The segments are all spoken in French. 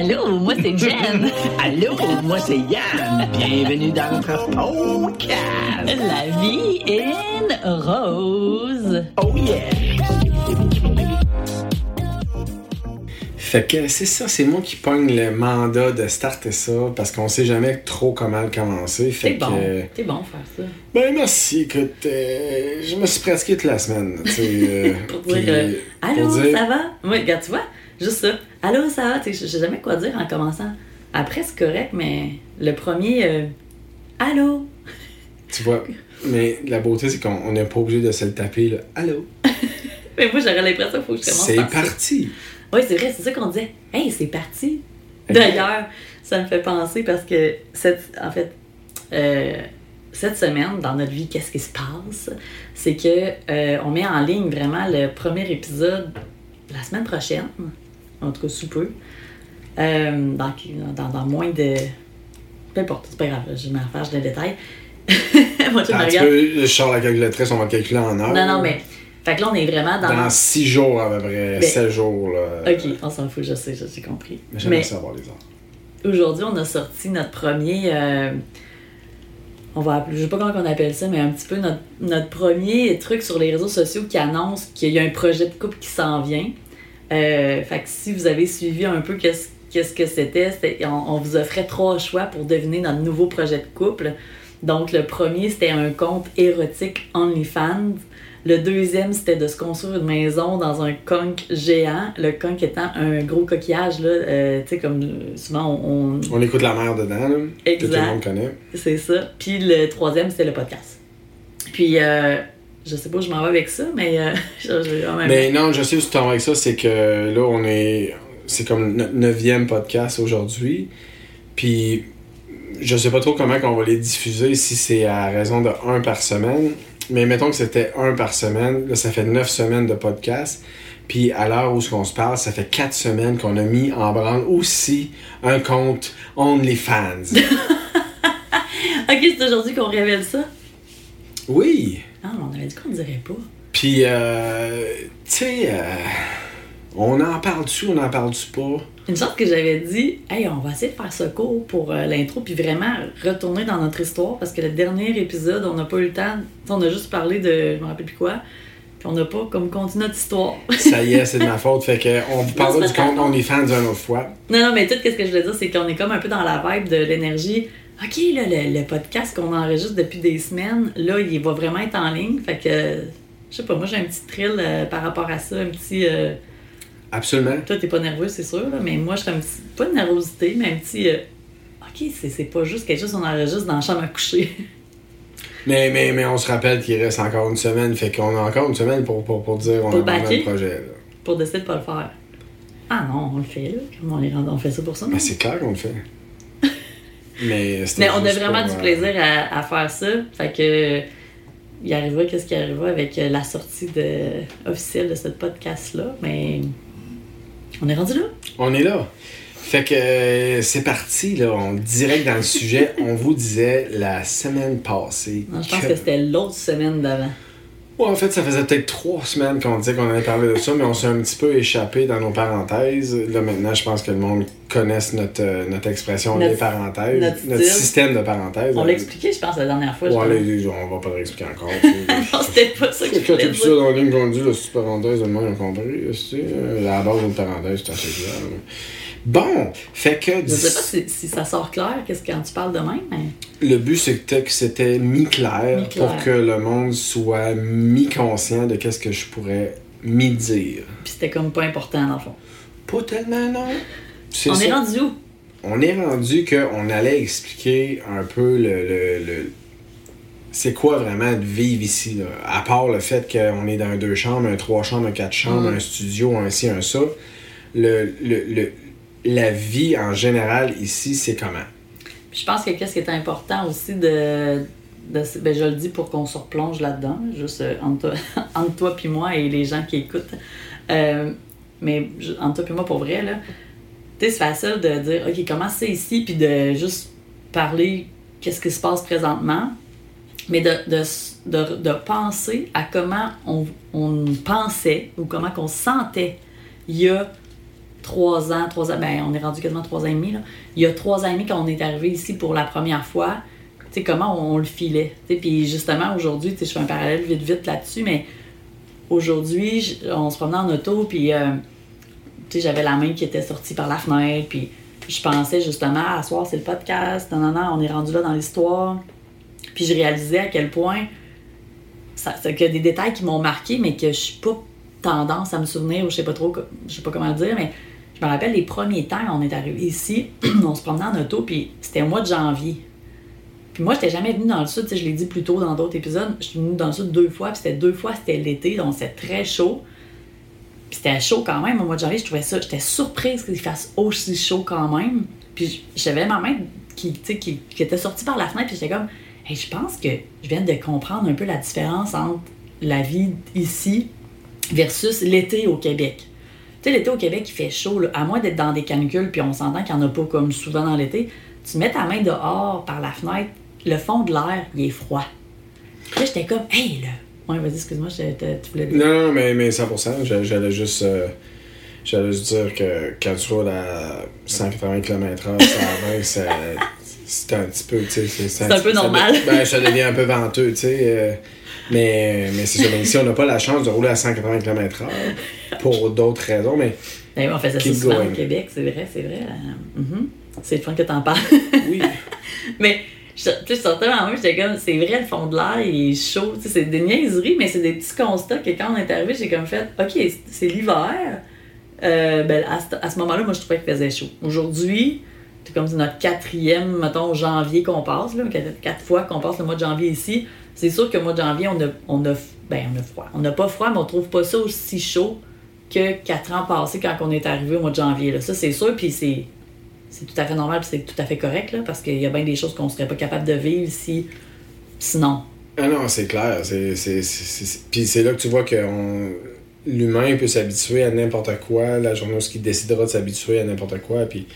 Allô, moi c'est Jen. Allô, moi c'est Yann. Bienvenue dans notre podcast. La vie in rose. Oh yeah. Fait que c'est ça, c'est moi qui pogne le mandat de starter ça parce qu'on sait jamais trop comment le commencer. Fait T'es bon. que. T'es bon faire ça. Ben merci, écoute, euh, je me suis pratiqué toute la semaine. euh, Pour dire euh, Allô, pour dire- ça va? Oui, regarde, tu vois, juste ça. Allô, ça va? Je sais jamais quoi dire en commençant. Après, c'est correct, mais le premier, euh, Allô? Tu vois, mais la beauté, c'est qu'on n'est pas obligé de se le taper, là. Allô? Mais moi, j'aurais l'impression qu'il faut que je commence C'est parti! Oui, c'est vrai, c'est ça qu'on disait. Hey, c'est parti. D'ailleurs, ça me fait penser parce que, cette, en fait, euh, cette semaine, dans notre vie, qu'est-ce qui se passe? C'est que euh, on met en ligne vraiment le premier épisode la semaine prochaine, en tout cas sous peu, euh, dans, dans, dans moins de. Peu importe, c'est pas grave, je m'en faire, je le détail. Moi, je Ah, tu peux, je sors la calculatrice, on va le calculer en heure. Non, non, mais. Fait que là, on est vraiment dans. Dans 6 jours à peu près, Ben, 7 jours, là. Ok, on s'en fout, je sais, je j'ai compris. Mais j'aimerais savoir les heures. Aujourd'hui, on a sorti notre premier. euh, on va appeler, je sais pas comment on appelle ça, mais un petit peu notre, notre premier truc sur les réseaux sociaux qui annonce qu'il y a un projet de couple qui s'en vient. Euh, fait que si vous avez suivi un peu qu'est-ce qu'est-ce que c'était, on, on vous offrait trois choix pour deviner notre nouveau projet de couple. Donc, le premier, c'était un compte érotique OnlyFans. Le deuxième, c'était de se construire une maison dans un conque géant. Le conque étant un gros coquillage, là, euh, tu sais, comme souvent on, on- On écoute la mer dedans, là. Que tout le monde connaît. C'est ça. Puis le troisième, c'était le podcast. Puis, euh, je sais pas où je m'en vais avec ça, mais euh, je- je- en même Mais non, je sais où tu t'en vas avec ça, c'est que là, on est. C'est comme notre neuvième podcast aujourd'hui. Puis, je sais pas trop comment on va les diffuser, si c'est à raison de un par semaine. Mais mettons que c'était un par semaine. Là, ça fait neuf semaines de podcast. Puis, à l'heure où on se parle, ça fait quatre semaines qu'on a mis en branle aussi un compte OnlyFans. Ok, c'est aujourd'hui qu'on révèle ça? oui! Ah, on avait dit qu'on ne dirait pas. Puis, euh, tu sais, euh, on en parle-tu, on en parle-tu pas? Une chose que j'avais dit, hey, on va essayer de faire ce cours pour euh, l'intro, puis vraiment retourner dans notre histoire, parce que le dernier épisode, on n'a pas eu le temps. On a juste parlé de. Je me rappelle plus quoi. Puis on n'a pas comme continué notre histoire. Ça y est, c'est de ma faute. Fait que on vous parlera du compte ta faute. OnlyFans une autre fois. Non, non, mais tout ce que je voulais dire, c'est qu'on est comme un peu dans la vibe de l'énergie. OK, là, le, le podcast qu'on enregistre depuis des semaines, là, il va vraiment être en ligne. Fait que, je sais pas, moi, j'ai un petit thrill euh, par rapport à ça, un petit... euh, Absolument. toi, t'es pas nerveux, c'est sûr, là, mais moi, j'ai un petit... Pas de nervosité, mais un petit... euh, OK, c'est pas juste quelque chose qu'on enregistre dans la chambre à coucher. Mais, mais, mais on se rappelle qu'il reste encore une semaine. Fait qu'on a encore une semaine pour, pour, pour dire on Pour a backer? le projet. Là. pour décider de pas le faire. Ah non, on le fait, là. Comment on, est rendu- on fait ça pour ça? Mais c'est clair qu'on le fait. Mais, on a vraiment du euh, plaisir à, à faire ça. Fait que il arrivera qu'est-ce qui arrivera avec euh, la sortie de, officielle de ce podcast-là? Mais on est rendu là. On est là. Fait que euh, c'est parti, là. On direct dans le sujet. On vous disait la semaine passée. Non, je pense que c'était l'autre semaine d'avant. Ouais, en fait, ça faisait peut-être trois semaines qu'on disait qu'on allait parler de ça, mais on s'est un petit peu échappé dans nos parenthèses. Là, maintenant, je pense que le monde connaisse notre, euh, notre expression Notre- les parenthèses, notre système de parenthèses. On l'a expliqué, je pense, la dernière fois. Ouais, les- on va pas le réexpliquer encore. non, c'était pas ça que je Quand voulais tu ça dire. dans ligne conduite, c'est parenthèse, le monde a compris. euh, La base d'une parenthèse, c'est assez clair. Bon, fait que Je sais pas si, si ça sort clair, qu'est-ce que quand tu parles de même, mais le but c'était que c'était mi-clair pour que le monde soit mi-conscient de qu'est-ce que je pourrais mi-dire. puis c'était comme pas important dans le fond. Pas tellement, non. On ça. est rendu où? On est rendu qu'on allait expliquer un peu le. le- le- c'est quoi vraiment de vivre ici, là? À part le fait qu'on est dans deux chambres, un trois chambres, un quatre chambres, Mm. un studio, un ci, un ça. Le, le, le- la vie en général ici, c'est comment? Je pense que qu'est-ce qui est important aussi de. ben, je le dis pour qu'on se replonge là-dedans, juste euh, entre toi, puis moi et les gens qui écoutent. Euh, mais entre toi puis moi, pour vrai, là, tu c'est facile de dire, OK, comment c'est ici, puis de juste parler qu'est-ce qui se passe présentement, mais de, de, de, de penser à comment on, on pensait ou comment qu'on se sentait il y a trois ans, trois ans, ben on est rendu quasiment trois ans et demi, là. Il y a trois ans et demi quand on est arrivé ici pour la première fois, tu sais, comment on, le filait. Puis justement, aujourd'hui, tu sais, je fais un parallèle vite vite là-dessus, mais aujourd'hui, on se promenait en auto, puis euh, tu sais, j'avais la main qui était sortie par la fenêtre, puis je pensais justement, à soir, c'est le podcast, non, non, non, on est rendu là dans l'histoire. Puis je réalisais à quel point ça, y a des détails qui m'ont marqué, mais que je suis pas tendance à me souvenir, ou je sais pas trop, je sais pas comment le dire, mais je me rappelle les premiers temps, on est arrivé ici, on se promenait en auto, puis c'était au mois de janvier. Puis moi, j'étais jamais venue dans le sud, je l'ai dit plus tôt dans d'autres épisodes, je suis venue dans le sud deux fois, puis c'était deux fois, c'était l'été, donc c'était très chaud. Puis c'était chaud quand même au mois de janvier, je trouvais ça, j'étais surprise qu'il fasse aussi chaud quand même. Puis j'avais ma main qui, qui, qui était sortie par la fenêtre, puis j'étais comme, je pense que je viens de comprendre un peu la différence entre la vie ici versus l'été au Québec. Tu sais, l'été au Québec, il fait chaud, là, à moins d'être dans des canicules, puis on s'entend qu'il n'y en a pas comme souvent dans l'été. Tu mets ta main dehors par la fenêtre, le fond de l'air, il est froid. Puis là, j'étais comme, hey, là. Ouais, vas-y, excuse-moi, je- te- tu voulais dire. Non, non, mais, mais 100%. j'a- J'allais juste, euh, j'allais juste dire que quand tu roules à 180 km/h, ça c'est un petit peu, tu sais. C'est un peu ça- normal. ben, ça devient un peu venteux, tu sais. euh, mais mais c'est ça. Mais ici, on n'a pas la chance de rouler à 180 km/h pour d'autres raisons, mais Ben oui, on faisait ça souvent going. au Québec, c'est vrai, c'est vrai. euh, mhm. C'est le fun que t'en parles. oui. mais je, sortais dans moi, j'étais comme, c'est vrai, le fond de l'air, il est chaud. Tu sais, c'est des niaiseries, mais c'est des petits constats que quand on est arrivé, j'ai comme fait, OK, c'est- l'hiver. Euh, ben, à, ce- à ce moment-là, moi, je trouvais qu'il faisait chaud. Aujourd'hui, c'est comme notre quatrième, mettons, janvier qu'on passe, là, quatre fois qu'on passe le mois de janvier ici. C'est sûr que mois de janvier, on a, on a, ben, on a froid. On n'a pas froid, mais on trouve pas ça aussi chaud que quatre ans passés quand on est arrivé au mois de janvier. Là. Ça, c'est sûr, puis c'est, c'est tout à fait normal, c'est tout à fait correct, là, parce qu'il y a bien des choses qu'on serait pas capable de vivre si, sinon. Ah non, c'est clair. C'est, c'est, c'est- Puis c'est là que tu vois que l'humain peut s'habituer à n'importe quoi. La journée il décidera de s'habituer à n'importe quoi. Puis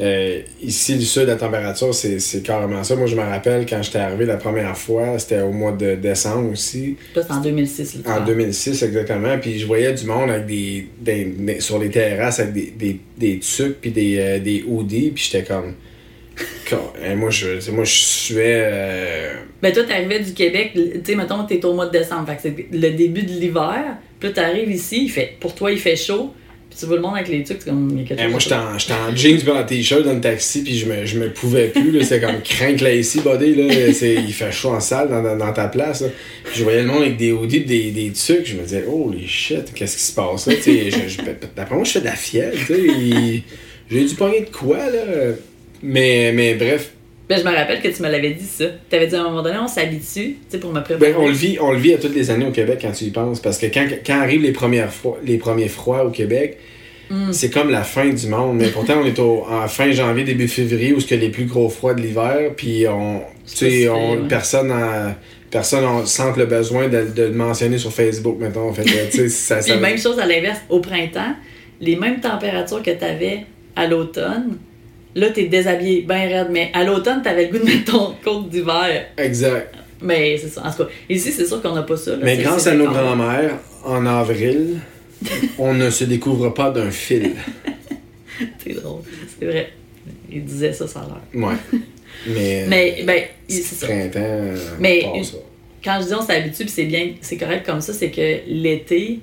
euh, ici, le sud, la température, c'est, carrément ça. Moi, je me rappelle quand j'étais arrivé la première fois, c'était au mois de décembre aussi. C'est en 2006. Là, tu En parles. 2006, exactement. Puis je voyais du monde avec des, des- des- sur les terrasses avec des, des, des tucs puis des, euh, des hoodies. Puis j'étais comme. Con- hein, moi, je, moi, je suais. euh, Ben, toi, t'arrivais du Québec, tu sais, mettons, t'es au mois de décembre, fait que c'est le début de l'hiver. Puis là, t'arrives ici, il fait, pour toi, il fait chaud. Puis tu vois le monde avec les trucs, c'est comme, il y a quelque Eh, chose. moi, j'étais en, en jeans puis en t-shirt dans le taxi, puis je me, je me pouvais plus. là. C'était comme crank là ici, body. Là. C'est- Il fait chaud en salle dans, dans, dans ta place. là. Puis je voyais le monde avec des hoodies des, des trucs. Je me disais, holy shit, qu'est-ce qui se passe là? Je- je- D'après moi, je fais de la fièvre. J'ai dû pogner de quoi, là? Mais, mais bref, Ben, je me rappelle que tu me l'avais dit ça. T'avais dit à un moment donné, on s'habitue, tu pour me préparer. ben, on, le vit, on le vit à toutes les années au Québec quand tu y penses. Parce que quand, quand arrivent les, premières les premiers froids au Québec, Mm. c'est comme la fin du monde. Mais pourtant, on est au, en fin janvier, début février, où a les plus gros froids de l'hiver. Puis on, tu C'est sais, on, ouais. personne en- personne en sent le besoin de, de le mentionner sur Facebook, mettons. Fait tu ça, Puis ça- même chose à l'inverse, au printemps, les mêmes températures que t'avais à l'automne, là, t'es déshabillé, ben raide, mais à l'automne, t'avais le goût de mettre ton coat d'hiver. Exact. Mais c'est ça. En tout cas, ici, c'est sûr qu'on n'a pas ça. là. Mais grâce à nos grands-mères, en avril, on ne se découvre pas d'un fil. C'est drôle. C'est vrai. Il disait ça, ça a l'air. Ouais. Mais, Mais, ben, c'est ça. printemps, Mais- ça. Quand je dis on s'habitue, puis c'est bien, c'est correct comme ça, c'est que l'été,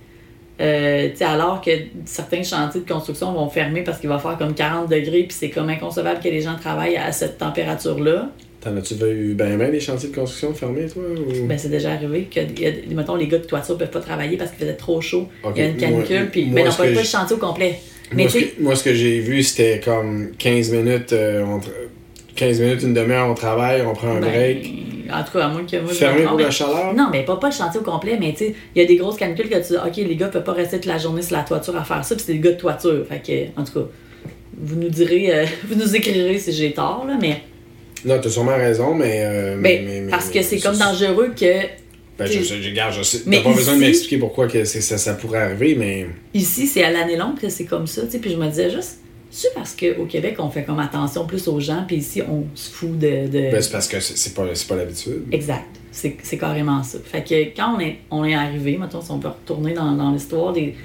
euh, alors que certains chantiers de construction vont fermer parce qu'il va faire comme 40 degrés, puis c'est comme inconcevable que les gens travaillent à cette température-là, T'en as-tu vu ben ben des chantiers de construction fermés, toi? Ou... ben c'est déjà arrivé que, a- mettons, les gars de toiture peuvent pas travailler parce qu'il faisait trop chaud, il y a une canicule, puis, moi, ben non, pas, pas le chantier au complet. Mais moi, ce tu sais, que, moi, ce que j'ai vu, c'était comme 15 minutes, euh, on tra- 15 minutes, une demi-heure, on travaille, on prend un ben, break. en tout cas, à moins que moi Fermé pour mais- la chaleur? Non, mais pas, pas le chantier au complet, mais tu sais, il y a des grosses canicules que tu dis, OK, les gars peuvent pas rester toute la journée sur la toiture à faire ça, puis c'est des gars de toiture. Fait que, en tout cas, vous nous direz, euh, vous nous écrirez si j'ai tort, là, mais, Non, t'as sûrement raison, mais. euh, mais mais- mais- parce que c'est comme dangereux que Ben, je, je, je, regarde, je sais. T'as pas besoin de m'expliquer pourquoi que ça, ça pourrait arriver, mais. ici, c'est à l'année longue que c'est comme ça, tu sais, puis je me disais juste, c'est parce qu'au Québec, on fait comme attention plus aux gens, puis ici, on se fout de. de- Ben, c'est parce que c'est pas, pas l'habitude. Exact. C'est c'est carrément ça. Fait que quand on est, on est arrivé, mettons, si on peut retourner dans, dans l'histoire, les,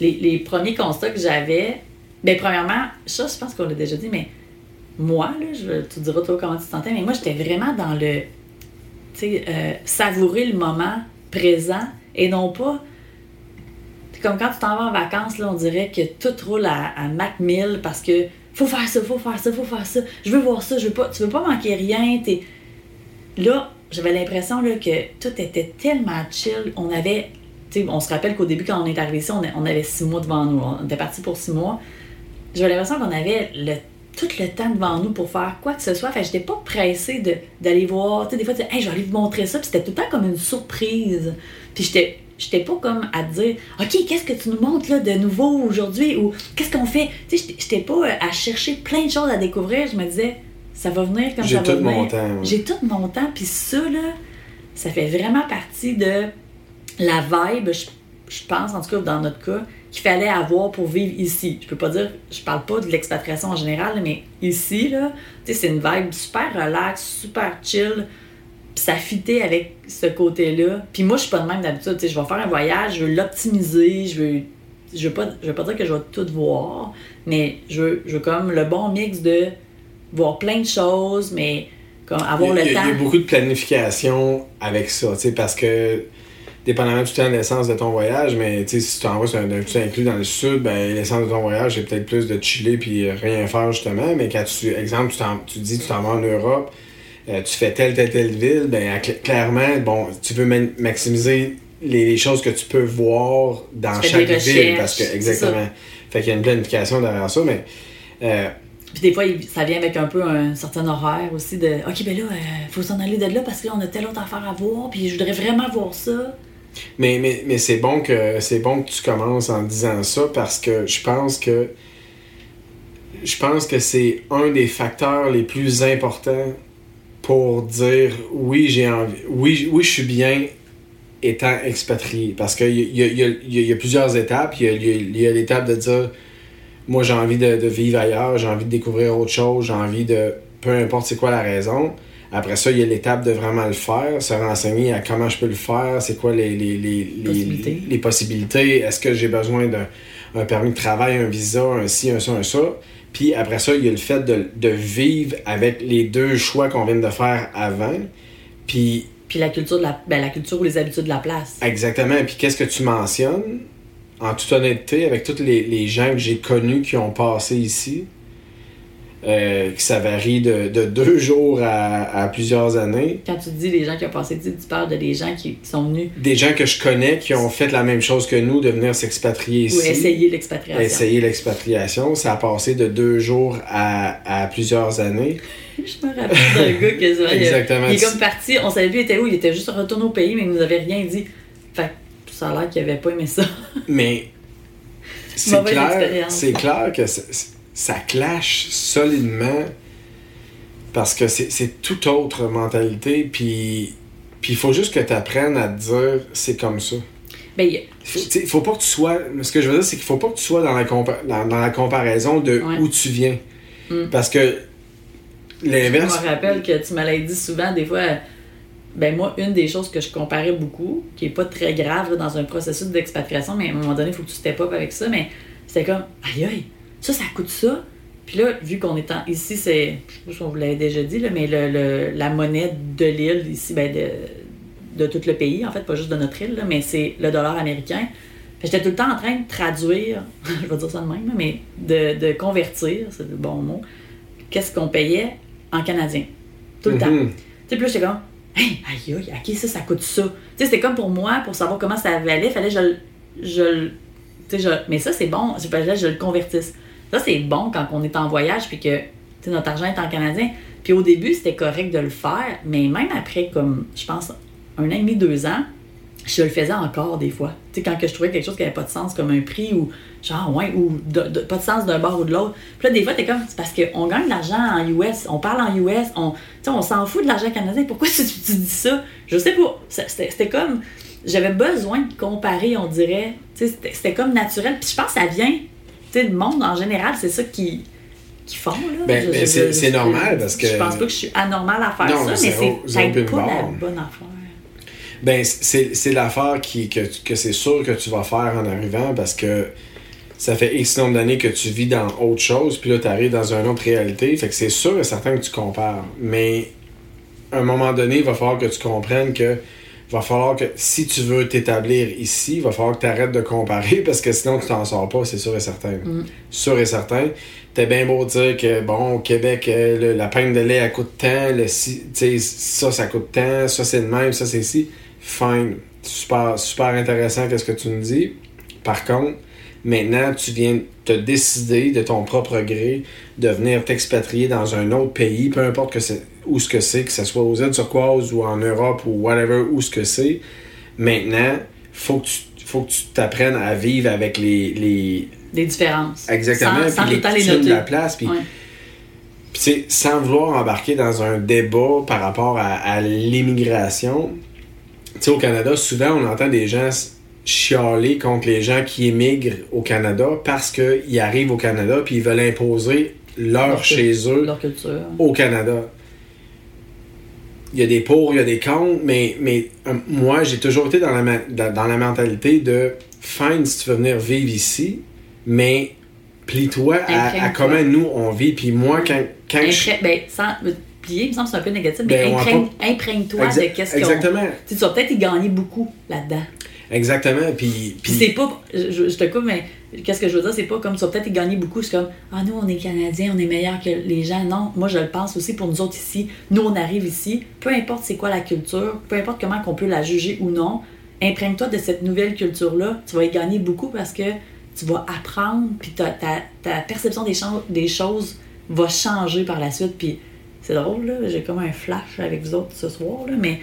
les, les premiers constats que j'avais, Ben, premièrement, ça, je pense qu'on l'a déjà dit, mais moi, là, je, tu diras toi comment tu te sentais, mais moi, j'étais vraiment dans le. Tu sais, euh, savourer le moment présent et non pas. Comme quand tu t'en vas en vacances, là, on dirait que tout roule à, à Mac 1000 parce que faut faire ça, faut faire ça, faut faire ça. Je veux voir ça, je veux pas. Tu veux pas manquer rien. Là, j'avais l'impression que tout était tellement chill. On avait. tu on se rappelle qu'au début, quand on est arrivé ici, on, avait six mois devant nous. On était parti pour six mois. J'avais l'impression qu'on avait tout le temps devant nous pour faire quoi que ce soit. Fait j'étais pas pressée d'aller voir. Tu sais, des fois, tu hey, je vais aller vous montrer ça. Puis c'était tout le temps comme une surprise. Puis j'étais. J'étais pas comme à te dire, OK, qu'est-ce que tu nous montres là, de nouveau aujourd'hui ou qu'est-ce qu'on fait? Tu sais, j'étais- pas euh, à chercher plein de choses à découvrir. Je me disais, ça va venir comme J'ai ça va tout venir. mon temps. J'ai tout mon temps, puis ça, là, ça fait vraiment partie de la vibe, je, je pense, en tout cas dans notre cas, qu'il fallait avoir pour vivre ici. Je peux pas dire, je parle pas de l'expatriation en général, mais ici, là, tu sais, c'est une vibe super relax, super chill, ça fitait avec ce côté-là. Puis moi, je suis pas de même d'habitude, tu sais, je vais faire un voyage, je veux l'optimiser, je veux... Je veux, pas, je veux pas dire que je vais tout voir, mais je veux, je veux comme le bon mix de voir plein de choses, mais comme avoir il, le il y a temps. beaucoup de planification avec ça, tu sais, parce que dépendamment du temps de l'essence de ton voyage, mais tu sais, si tu t'en vas sur un un petit inclus dans le sud, ben l'essence de ton voyage, c'est peut-être plus de chiller puis rien faire justement, mais quand tu, exemple, tu, t'en- tu dis tu t'en vas en Europe, euh, tu fais telle, telle, telle ville, ben cl- clairement, bon, tu veux ma- maximiser les, les choses que tu peux voir dans Tu chaque ville, parce que, exactement. Fait qu'il y a une planification derrière ça, mais euh, Puis des fois, ça vient avec un peu un certain horaire aussi de OK, ben là, il faut s'en aller de là parce que là, on a telle autre affaire à voir, puis je voudrais vraiment voir ça. Mais, mais, mais c'est bon que c'est bon que tu commences en disant ça parce que je pense que je pense que c'est un des facteurs les plus importants pour dire oui j'ai envie oui oui je suis bien étant expatrié parce qu'il y a, il y, a, il y a- il y a plusieurs étapes il y a, l'étape de dire moi j'ai envie de, de vivre ailleurs j'ai envie de découvrir autre chose j'ai envie de peu importe c'est quoi la raison après ça, il y a l'étape de vraiment le faire, se renseigner à comment je peux le faire, c'est quoi les, les, les, les, Possibilités. les possibilités, est-ce que j'ai besoin d'un un permis de travail, un visa, un ci, un ça, un ça. Puis après ça, il y a le fait de, de vivre avec les deux choix qu'on vient de faire avant. Puis Puis la culture, de la, ben, la culture ou les habitudes de la place. exactement, puis qu'est-ce que tu mentionnes, en toute honnêteté, avec tous les, les gens que j'ai connus qui ont passé ici, euh, que ça varie de, de deux jours à, à plusieurs années. Quand tu dis les gens qui ont passé, tu, tu parles de des gens qui, qui sont venus des gens que je connais qui ont fait la même chose que nous, de venir s'expatrier ici. ou essayer l'expatriation. Essayer l'expatriation. Ça a passé de deux jours à, à plusieurs années. Je me rappelle d'un gars que ça, Exactement. il est comme parti, on savait plus il était où, il était juste retourné au pays, mais il nous avait rien dit. Fait que ça a l'air qu'il avait pas aimé ça. Mais c'est clair, c'est clair que ça, ça clash solidement parce que c'est toute autre mentalité. Puis puis il faut juste que tu apprennes à te dire c'est comme ça. Ben, il- Faut, t'sais, faut pas que tu sois. Ce que je veux dire, c'est qu'il faut pas que tu sois dans la, compa- dans, dans la comparaison de Ouais. où tu viens. Mm. Parce que Je l'inverse. me rappelle que tu me l'as dit souvent, des fois, ben moi, une des choses que je comparais beaucoup, qui est pas très grave là, dans un processus d'expatriation, mais à un moment donné, il faut que tu step up avec ça, mais c'était comme, aïe aïe, ça, ça coûte ça. Puis là, vu qu'on est en, ici, c'est, je sais pas si on vous l'avait déjà dit, là, mais le, le- la monnaie de l'île, ici, ben de, de tout le pays, en fait, pas juste de notre île, là, mais c'est le dollar américain. J'étais tout le temps en train de traduire, je vais dire ça de même, mais de, de convertir, c'est le bon mot, qu'est-ce qu'on payait en canadien. Tout le temps. Mhm. Tu sais, puis là, j'étais comme, hey, aïe, aïe, ok, ça, ça coûte ça. Tu sais, c'était comme pour moi, pour savoir comment ça valait, fallait que je le. Je, je, mais ça, c'est bon, il fallait que je le convertisse. Ça, c'est bon quand on est en voyage, puis que notre argent est en canadien. Puis au début, c'était correct de le faire, mais même après, comme, je pense, un an et demi, deux ans, je le faisais encore des fois. Tu sais, quand que je trouvais quelque chose qui n'avait pas de sens, comme un prix ou genre, ouais, ou pas de sens d'un bord ou de l'autre. Puis là, des fois, t'es comme, c'est parce qu'on gagne de l'argent en US, on parle en US, on, on s'en fout de l'argent canadien. Pourquoi tu, tu dis ça? Je sais pas. C'était comme, j'avais besoin de comparer, on dirait. Tu sais, c'était comme naturel. Puis je pense que ça vient, sais, le monde en général, c'est ça qui qui font là. Ben, ben, c'est- normal parce que- Je pense pas que je suis anormal à faire Non, ça, mais c'est peut-être pas la bonne affaire. Ben, c'est l'affaire qui, que, que c'est sûr que tu vas faire en arrivant parce que, ça fait X nombre d'années que tu vis dans autre chose, puis là, tu arrives dans une autre réalité. Fait que c'est sûr et certain que tu compares. Mais à un moment donné, il va falloir que tu comprennes que va falloir que si tu veux t'établir ici, il va falloir que tu arrêtes de comparer parce que sinon tu t'en sors pas, c'est sûr et certain. Mm. Sûr et certain. T'es bien beau dire que bon, au Québec, euh, le- la peine de lait elle coûte tant, le ça ça coûte tant, ça c'est le même, ça c'est ci. Fine. Super, super intéressant qu'est-ce que tu me dis. Par contre, maintenant tu viens te décider de ton propre gré de venir t'expatrier dans un autre pays, peu importe que c'est où ce que c'est, que ce soit aux îles turquoises ou en Europe ou whatever, où ce que c'est. Maintenant, faut que tu faut que tu t'apprennes à vivre avec les, les Des différences. exactement Sans, sans les coutumes noter. de la place puis Ouais. sans vouloir embarquer dans un débat par rapport à, à l'immigration, tu sais, au Canada, souvent, on entend des gens chialer contre les gens qui émigrent au Canada parce qu'ils arrivent au Canada puis ils veulent imposer leur Leur chez eux Leur culture. au Canada. Il y a des pour, il y a des contre, mais, mais euh, moi, j'ai toujours été dans la, dans, dans la mentalité de fine si tu veux venir vivre ici, mais plie-toi à, comment nous on vit. Puis moi, quand, quand je. Ben, sans plier, il me semble que c'est un peu négatif, Ben, mais va imprègne- imprègne-toi Exa- de qu'est-ce qu'on. Exactement. Tu vas peut-être y gagner beaucoup là-dedans. Exactement. Puis, Puis puis c'est pas. Je, je te coupe, mais qu'est-ce que je veux dire? C'est pas comme vas peut-être gagner beaucoup. C'est comme, ah, nous, on est Canadiens, on est meilleurs que les gens. Non, moi, je le pense aussi pour nous autres ici. Nous, on arrive ici. Peu importe c'est quoi la culture, peu importe comment qu'on peut la juger ou non, imprègne-toi de cette nouvelle culture-là. Tu vas y gagner beaucoup parce que tu vas apprendre, puis ta, ta, ta perception des, des choses va changer par la suite. Puis c'est drôle, là, j'ai comme un flash avec vous autres ce soir, là, mais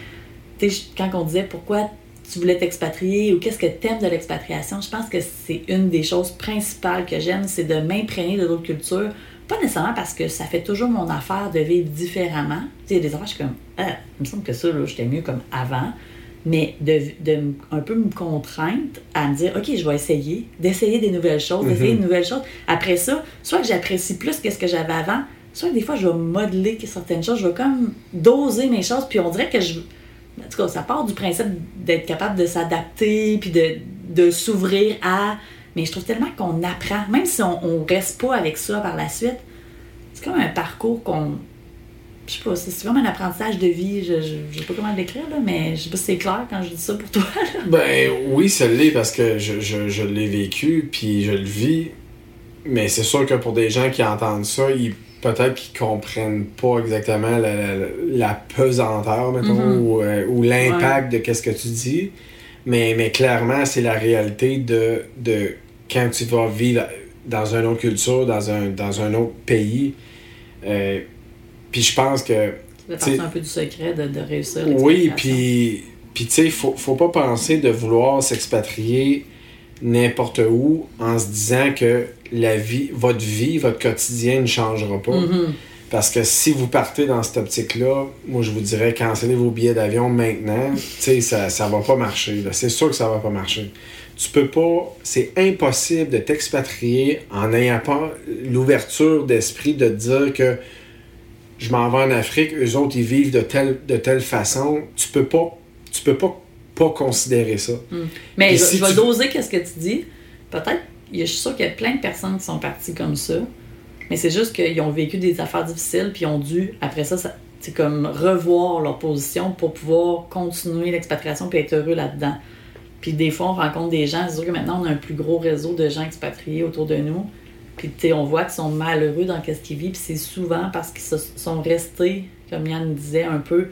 quand on disait pourquoi tu voulais t'expatrier ou qu'est-ce que t'aimes de l'expatriation, je pense que c'est une des choses principales que j'aime, c'est de m'imprégner de d'autres cultures. Pas nécessairement parce que ça fait toujours mon affaire de vivre différemment. Tu sais, il y a des affaires, je suis comme, ah, il me semble que ça, là, j'étais mieux comme avant. Mais de, de un peu me contraindre à me dire, OK, je vais essayer, d'essayer des nouvelles choses, d'essayer Mhm. de nouvelles choses. Après ça, soit que j'apprécie plus que ce que j'avais avant, soit que des fois, je vais modeler certaines choses, je vais comme doser mes choses, puis on dirait que je, en tout cas, ça part du principe d'être capable de s'adapter puis de, de s'ouvrir à. Mais je trouve tellement qu'on apprend, même si on, on reste pas avec ça par la suite, c'est comme un parcours qu'on. Je sais pas, c'est comme un apprentissage de vie. Je, je, sais pas comment le décrire, là, mais je sais pas si c'est clair quand je dis ça pour toi. Ben oui, ça l'est parce que je, je, je l'ai vécu, puis je le vis. Mais c'est sûr que pour des gens qui entendent ça, ils peut-être qu'ils comprennent pas exactement la, la, la pesanteur, mettons, Mhm. ou, euh, ou l'impact de qu'est-ce que tu dis. Mais, mais clairement, c'est la réalité de, de quand tu vas vivre dans une autre culture, dans un, dans un autre pays. Euh, puis je pense que T'sais- un peu du secret de, de réussir oui, puis, puis tu sais, faut, faut pas penser de vouloir s'expatrier n'importe où en se disant que la vie, votre vie, votre quotidien ne changera pas. Mhm. Parce que si vous partez dans cette optique-là, moi je vous dirais cancellez vos billets d'avion maintenant. Tu sais, ça, ça va pas marcher. C'est sûr que ça va pas marcher. Tu peux pas, c'est impossible de t'expatrier en n'ayant pas l'ouverture d'esprit de te dire que je m'en vais en Afrique, eux autres ils vivent de telle, de telle façon. Tu peux pas, tu peux pas pas considérer ça. Mais Et je, si je vais tu- doser qu'est-ce que tu dis. Peut-être, je suis sûre qu'il y a plein de personnes qui sont parties comme ça. Mais c'est juste qu'ils ont vécu des affaires difficiles, puis ils ont dû, après ça, c'est comme revoir leur position pour pouvoir continuer l'expatriation puis être heureux là-dedans. Puis des fois, on rencontre des gens, c'est sûr que maintenant, on a un plus gros réseau de gens expatriés autour de nous. Puis on voit qu'ils sont malheureux dans ce qu'ils vivent, puis c'est souvent parce qu'ils sont restés, comme Yann disait, un peu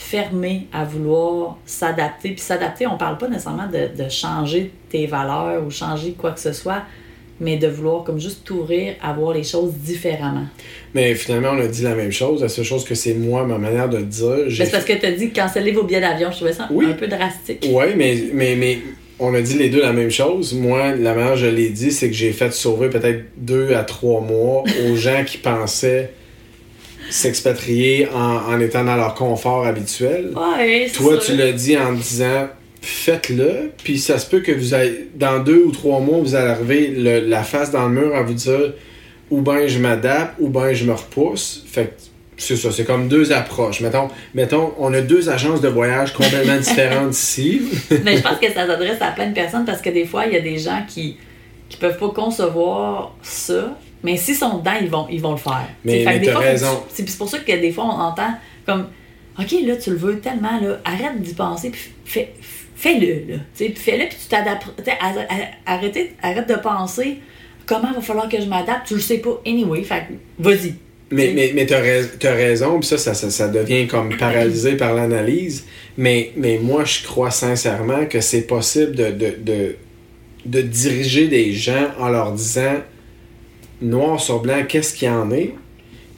fermés à vouloir s'adapter. Puis s'adapter, on parle pas nécessairement de, de changer tes valeurs ou changer quoi que ce soit, mais de vouloir comme juste t'ouvrir à voir les choses différemment. Mais finalement, on a dit la même chose. La seule chose que c'est moi, ma manière de le dire. c'est parce que tu as dit canceller vos billets d'avion. Je trouvais ça Oui. un peu drastique. Oui, mais, mais, mais on a dit les deux la même chose. Moi, la manière dont je l'ai dit, c'est que j'ai fait sauver peut-être deux à trois mois aux gens qui pensaient s'expatrier en, en étant dans leur confort habituel. Ouais, Toi, tu l'as dit en disant faites-le, puis ça se peut que vous ayez, dans deux ou trois mois, vous allez arriver le- la face dans le mur à vous dire ou bien je m'adapte ou bien je me repousse. Fait que c'est ça, c'est comme deux approches. Mettons, mettons, on a deux agences de voyage complètement différentes ici. Mais je pense que ça s'adresse à plein de personnes parce que des fois, il y a des gens qui, qui peuvent pas concevoir ça, mais s'ils sont dedans, ils vont, ils vont le faire. Mais- t'as raison. C'est pour ça que des fois, on entend comme OK, là, tu le veux tellement, là, arrête d'y penser, puis fais, fais-le, là. Tu sais, puis fais-le, puis tu t'adaptes. arrête- arrête de penser comment va falloir que je m'adapte, tu le sais pas anyway, fait que vas-y. Mais, mais, mais t'as rais- t'as raison, puis ça, ça, ça, ça devient comme paralysé par l'analyse. Mais, mais moi, je crois sincèrement que c'est possible de, de, de, de diriger des gens en leur disant noir sur blanc qu'est-ce qu'il y en est,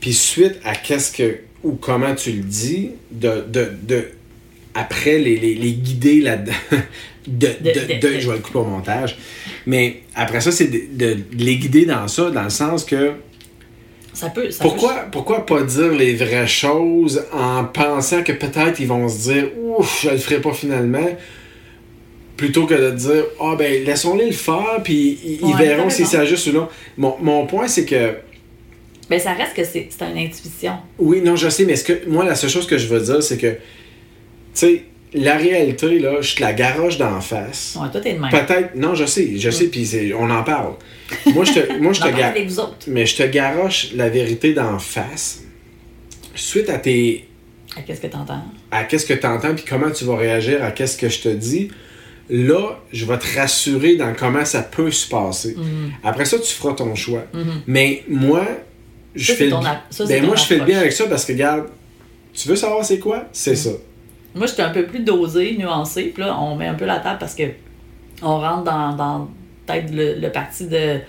puis suite à qu'est-ce que ou comment tu le dis, de, de, de après les, les, les guider là-dedans. De, je vais le couper au montage. Mais après ça, c'est de, les guider dans ça, dans le sens que Ça peut. Ça pourquoi, pourquoi pas dire les vraies choses en pensant que peut-être ils vont se dire Ouf, je le ferai pas finalement plutôt que de dire Ah ben laissons-les le faire puis ils, Ouais, verront si ça juste ou non. Mon, mon point c'est que peut- Ben, ça reste que c'est c'est une intuition. oui, non, je sais, mais ce que moi la seule chose que je veux dire c'est que tu sais, la réalité là, je te la garoche d'en face. Ouais, toi, t'es de même. Peut-être, non, je sais, je sais, puis c'est- on en parle. Moi, je te, moi, je te J'en parle ga- avec vous autres. mais je te garoche la vérité d'en face. Suite à tes, Ah, Qu'est-ce que t'entends? à qu'est-ce que tu entends puis comment tu vas réagir à qu'est-ce que je te dis, là, je vais te rassurer dans comment ça peut se passer. Mhm. Après ça, tu feras ton choix. Mhm. Mais moi, je Ça, fais le ça, ben moi, je fais le bien avec ça parce que, regarde, tu veux savoir c'est quoi? C'est ça. Moi, j'étais un peu plus dosé, nuancé. Puis là, on met un peu la table parce que on rentre dans, dans peut-être le, le parti de,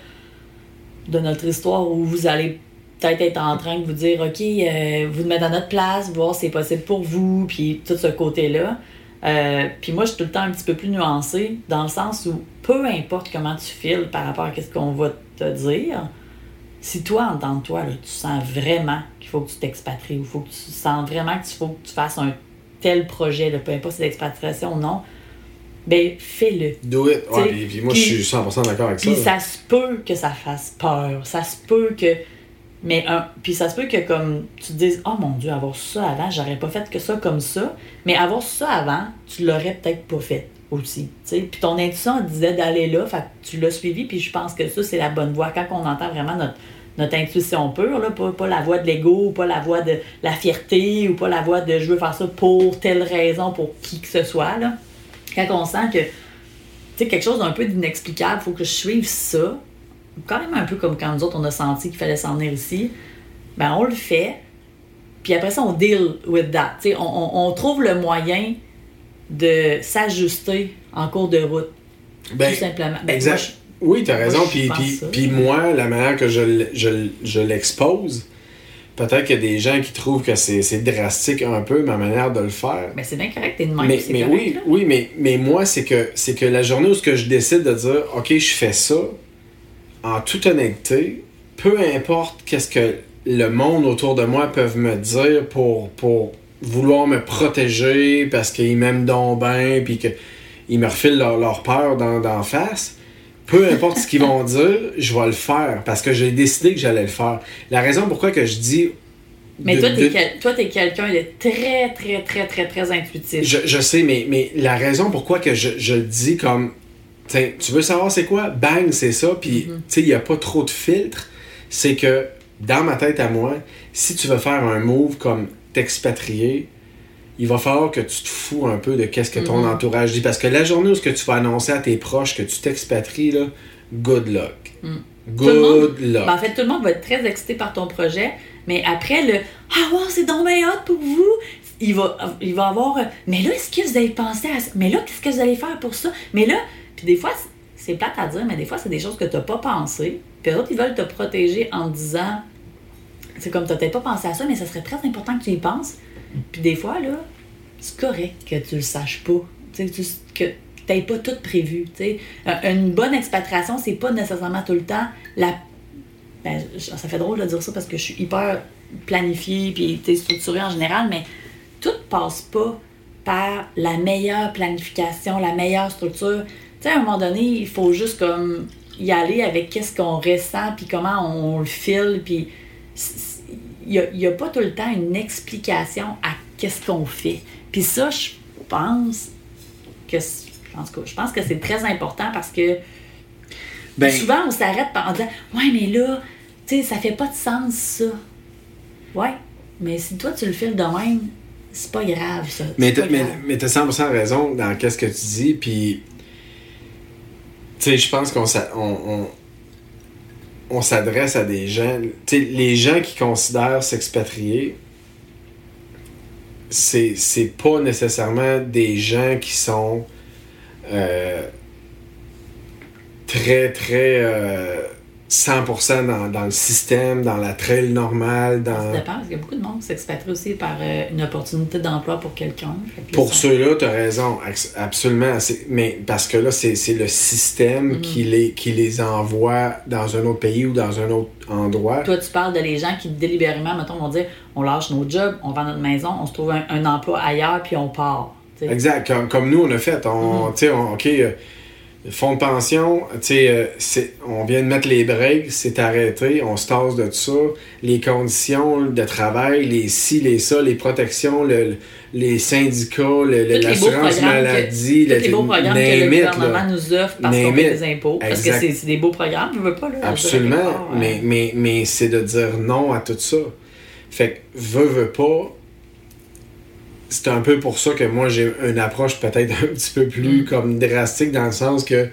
de notre histoire où vous allez peut-être être en train de vous dire OK, euh, vous mettre à notre place, voir si c'est possible pour vous, puis tout ce côté-là. Euh, puis moi, je suis tout le temps un petit peu plus nuancée dans le sens où peu importe comment tu files par rapport à ce qu'on va te dire, si toi, en tant que toi, là, tu sens vraiment qu'il faut que tu t'expatries ou faut que tu sens vraiment qu'il faut que tu fasses un tel projet, là, peu importe si c'est l'expatriation ou non, ben fais-le. Do it. Ouais, puis, puis moi, puis- je suis 100% d'accord avec ça. Puis là. ça se peut que ça fasse peur. Ça se peut que. Mais un, puis ça se peut que comme tu te dises Oh mon Dieu, avoir ça avant, j'aurais pas fait que ça comme ça. Mais avoir ça avant, tu l'aurais peut-être pas fait aussi. Puis ton intuition disait d'aller là, fait tu l'as suivi, puis je pense que ça, c'est la bonne voie. Quand on entend vraiment notre, intuition pure, là, pas, la voix de l'ego, pas la voix de la fierté, ou pas la voix de je veux faire ça pour telle raison, pour qui que ce soit. Là. Quand on sent que quelque chose d'un peu d'inexplicable, faut que je suive ça. Quand même un peu comme quand nous autres, on a senti qu'il fallait s'en venir ici. Ben, on le fait. Puis après ça, on deal with that. Tu sais, on, on- on trouve le moyen de s'ajuster en cours de route. Ben, tout simplement. Ben, exact. moi, je- Oui, tu as raison. Puis, moi, la manière que je, je, je l'expose, peut-être qu'il y a des gens qui trouvent que c'est c'est drastique un peu ma manière de le faire. ben, c'est bien correct, t'es de même. Mais, mais correct, oui, là. oui, mais, mais moi, c'est que c'est que la journée où ce que je décide de dire OK, je fais ça, en toute honnêteté, peu importe qu'est-ce que le monde autour de moi peuvent me dire pour, pour vouloir me protéger parce qu'ils m'aiment donc bien puis qu'ils me refilent leur, leur peur dans, d'en face. Peu importe ce qu'ils vont dire, je vais le faire parce que j'ai décidé que j'allais le faire. La raison pourquoi que je dis Mais de- toi, t'es de- quel- quelqu'un de très, très, très, très, très intuitif. je, je sais, mais, mais la raison pourquoi que je, je le dis comme. Tiens, tu veux savoir c'est quoi? Bang, c'est ça. Puis, tu sais, il n'y a pas trop de filtre. C'est que, dans ma tête à moi, si tu veux faire un move comme t'expatrier, il va falloir que tu te fous un peu de qu'est-ce que ton Mhm. entourage dit. Parce que la journée où ce que tu vas annoncer à tes proches que tu t'expatries, là, good luck. Mm. Good monde- luck. Ben, en fait, tout le monde va être très excité par ton projet, mais après le Ah, wow, c'est donc bien hot pour vous, il va, il va avoir Mais là, est-ce que vous avez pensé à ça? Mais là, qu'est-ce que vous allez faire pour ça Mais là, puis des fois, c'est- plate à dire, mais des fois, c'est des choses que tu n'as pas pensé. Puis eux autres, ils veulent te protéger en disant C'est comme tu n'as peut-être pas pensé à ça, mais ça serait très important que tu y penses. Puis des fois, là, c'est correct que tu le saches pas. Tu sais, tu- que tu n'aies pas tout prévu. Une bonne expatriation, c'est pas nécessairement tout le temps la. Ben, ça fait drôle de dire ça parce que je suis hyper planifiée puis structurée en général, mais tout passe pas par la meilleure planification, la meilleure structure. Tu sais, à un moment donné, il faut juste comme y aller avec qu'est-ce qu'on ressent puis comment on le file puis il n'y a, pas tout le temps une explication à qu'est-ce qu'on fait. Puis ça, je pense que c- en tout cas, je pense que c'est très important parce que Ben- Souvent, on s'arrête en disant Ouais, mais là, tu sais, ça fait pas de sens, ça. Ouais, mais si toi, tu le files de même, c'est pas grave, ça. Mais t'as pas mais, grave. mais t'as 100% raison dans qu'est-ce que tu dis, puis sais, je pense qu'on s'a- on, on, on s'adresse à des gens, tu sais, les gens qui considèrent s'expatrier, c'est c'est pas nécessairement des gens qui sont euh, très, très euh, 100% dans, dans le système, dans la trail normale, Ça dans... dépend, parce qu'il y a beaucoup de monde qui s'expatrie aussi par euh, une opportunité d'emploi pour quelqu'un. Pour ça- ceux-là, tu as raison, absolument. Mais parce que là, c'est le système Mhm. qui, les, qui les envoie dans un autre pays ou dans un autre endroit. Toi, tu parles de les gens qui délibérément, mettons, vont dire on lâche nos jobs, on vend notre maison, on se trouve un, un emploi ailleurs, puis on part. Exact, comme, comme nous, on a fait. On, tu sais, on- OK, euh, fonds de pension, tu sais, euh, on vient de mettre les breaks, c'est arrêté, on se tasse de tout ça. Les conditions de travail, les ci, les ça, les protections, le- le- les syndicats, le- le- l'assurance maladie, que, tous les beaux programmes que le là. gouvernement nous offre parce qu'on it. des impôts. Parce que c'est des beaux programmes, je veux pas. Là, Absolument, mais, mais, mais c'est de dire non à tout ça. Fait que, veux, veux pas, c'est un peu pour ça que moi j'ai une approche peut-être un petit peu plus Mm. comme drastique dans le sens que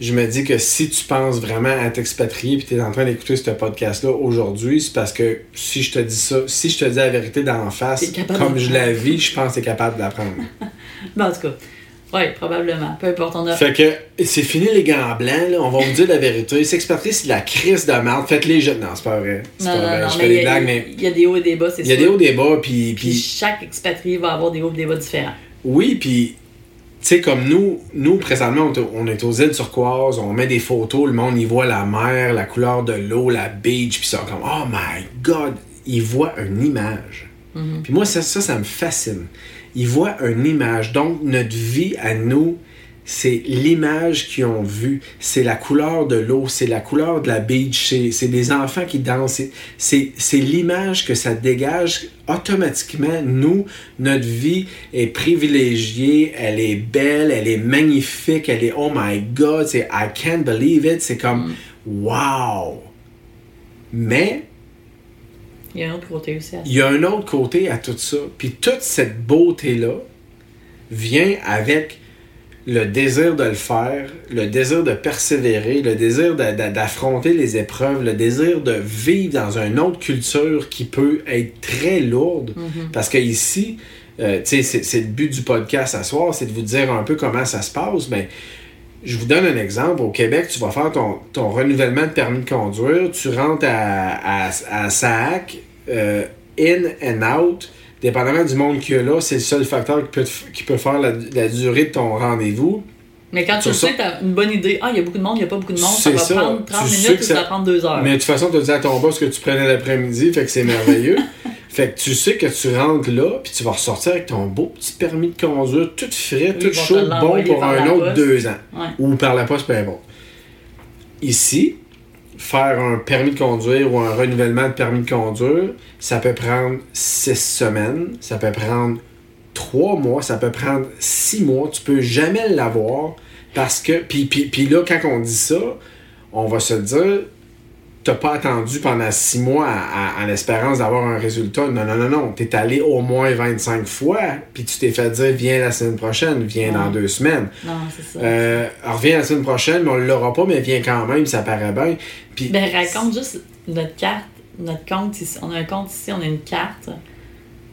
je me dis que si tu penses vraiment à t'expatrier puis tu es en train d'écouter ce podcast-là aujourd'hui, c'est parce que si je te dis ça, si je te dis la vérité d'en face, comme je la vis, je pense que tu es capable de l'apprendre. Mais en tout cas, oui, probablement. Peu importe, on a. Fait que c'est fini les gants blancs, là. on va vous dire la vérité. C'est de la crise de merde. Faites les jeunes. Non, c'est pas vrai. C'est Non, pas non, vrai. non, je fais y des blagues, mais il y a des hauts et des bas, c'est il y a des hauts, des bas, puis, Puis chaque expatrié va avoir des hauts et des bas différents. oui, puis tu sais, comme nous, nous présentement, on est aux îles turquoises, on met des photos, le monde, il voit la mer, la couleur de l'eau, la beach, puis ça, comme, oh my god, il voit une image. Mhm. Puis moi, ça, ça, ça me fascine. Il voit une image. Donc, notre vie à nous, c'est l'image qu'ils ont vue. C'est la couleur de l'eau, c'est la couleur de la beach, c'est des enfants qui dansent. c'est- l'image que ça dégage automatiquement. Nous, notre vie est privilégiée, elle est belle, elle est magnifique, elle est oh my god, c'est I can't believe it. C'est comme wow. Mais Il y a un autre côté aussi à ça. il y a un autre côté à tout ça. Puis toute cette beauté-là vient avec le désir de le faire, le désir de persévérer, le désir d'affronter les épreuves, le désir de vivre dans une autre culture qui peut être très lourde. Parce que ici, euh, tu sais, c'est c'est le but du podcast à soir, c'est de vous dire un peu comment ça se passe. Mais je vous donne un exemple. Au Québec, tu vas faire ton, ton renouvellement de permis de conduire. Tu rentres à, à, à SAC, euh, in and out. Dépendamment du monde qu'il y a là, c'est le seul facteur qui peut, qui peut faire la, la durée de ton rendez-vous. Mais quand tu le sais, t'as une bonne idée. Ah, il y a beaucoup de monde, il n'y a pas beaucoup de monde, ça va ça. prendre 30 Tu sais minutes ou ça ça- va prendre 2 heures. Mais de toute façon, tu as dit à ton boss que tu prenais l'après-midi, fait que c'est merveilleux. fait que tu sais que tu rentres là, puis tu vas ressortir avec ton beau petit permis de conduire, tout frais, tout chaud, bon pour un autre poste. deux ans. Ouais. Ou par la poste, peu importe. Ici, faire un permis de conduire ou un renouvellement de permis de conduire, ça peut prendre six semaines, ça peut prendre trois mois, ça peut prendre six mois. Tu peux jamais l'avoir parce que. Puis, puis, puis là, quand on dit ça, on va se dire. T'as pas attendu pendant six mois en espérance d'avoir un résultat. Non, non, non, non. T'es allé au moins 25 fois, puis tu t'es fait dire viens la semaine prochaine, viens dans deux semaines. Non, c'est ça. Euh, reviens la semaine prochaine, mais on l'aura pas, mais viens quand même, ça paraît bien. Puis, Ben, raconte juste notre carte, notre compte ici. On a un compte ici, on a une carte.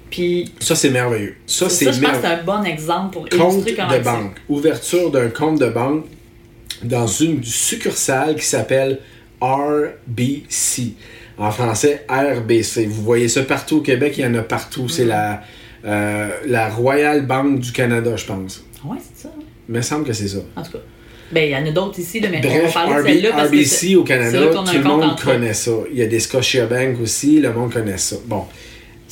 Puis, ça, c'est merveilleux. Ça, c'est ça, je pense que c'est merveilleux. un bon exemple pour Compte illustrer comment de banque. Ouverture d'un compte de banque dans une succursale qui s'appelle RBC. En français, RBC. Vous voyez ça partout au Québec, il y en a partout. C'est la, euh, la Royal Banque du Canada, je pense. Ouais, c'est ça. Il me semble que c'est ça. En tout cas. Ben, il y en a d'autres ici, là, mais on va parler de celle-là parce que RBC c'est- au Canada, tout le monde connaît ça. Il y a des Scotiabank aussi, le monde connaît ça. Bon,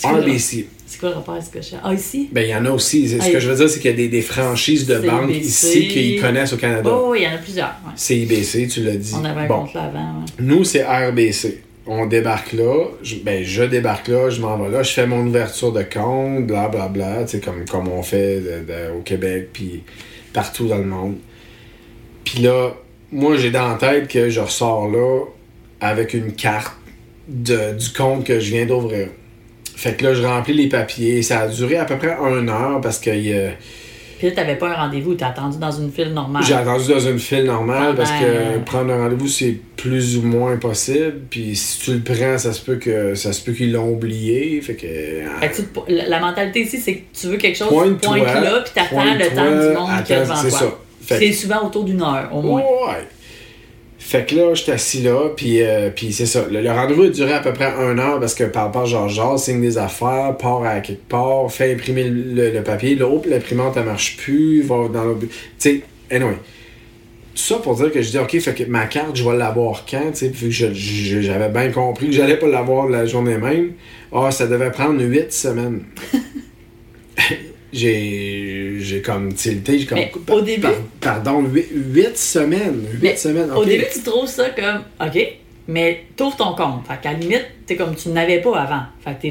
RBC. C'est quoi le rapport que je Ah, ici? Ben, il y en a aussi. Ce Ah, que je veux dire, c'est qu'il y a des, des franchises de banques ici qu'ils connaissent au Canada. Oh, oui, il y en a plusieurs. ouais. CIBC, tu l'as dit. On avait un bon, compte là avant. ouais. nous, c'est RBC. On débarque là. Je, ben, je débarque là, je m'en vais là, je fais mon ouverture de compte, blablabla, tu sais, comme, comme on fait de- de- au Québec, puis partout dans le monde. Puis là, moi, j'ai dans la tête que je ressors là avec une carte de, du compte que je viens d'ouvrir. Fait que là, je remplis les papiers. Ça a duré à peu près une heure parce que euh, Puis là, t'avais pas un rendez-vous, t'as attendu dans une file normale. j'ai attendu dans une file normale parce que prendre un rendez-vous, c'est plus ou moins possible. Puis si tu le prends, ça se peut que ça se peut qu'ils l'ont oublié. Fait que. Fait que tu te- la, mentalité ici, c'est que tu veux quelque chose, Pointe-toi, tu pointes là, puis t'attends le temps du monde qui est devant c'est toi. C'est souvent autour d'une heure, au moins. Ouais. Fait que là, j'étais assis là, puis, euh, puis c'est ça. Le, rendez-vous a duré à peu près un heure parce que par rapport genre, genre, signe des affaires, part à quelque part, fait imprimer le, le- papier. L'autre, l'imprimante, elle marche plus, va dans l'autre. Tu sais, anyway. Tout ça pour dire que je dis, OK, fait que ma carte, je vais l'avoir quand, tu sais, vu que j'avais bien compris que j'allais pas l'avoir la journée même. Ah, ça devait prendre huit semaines. j'ai, j'ai comme tilté, j'ai comme. Mais au début- Par- pardon, huit, semaines. Huit semaines. Au début, tu trouves ça comme, OK, mais t'ouvres ton compte. Fait qu'à la limite, t'es comme tu n'avais pas avant. Fait que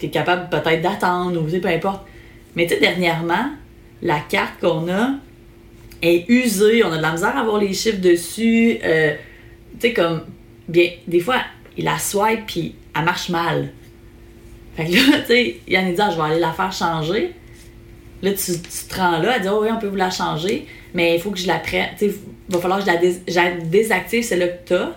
t'es es capable peut-être d'attendre ou peu importe. Mais tu sais, dernièrement, la carte qu'on a est usée. On a de la misère à voir les chiffres dessus. Euh, tu sais, comme, bien, des fois, il la swipe puis elle marche mal. Fait que là, tu sais, Yann dit, Ah, je vais aller la faire changer. Là, tu, tu te rends là, elle dit, oh oui, on peut vous la changer, mais il faut que je la prenne. Tu sais, il va falloir que je la, dés- je la désactive, celle-là que t'as.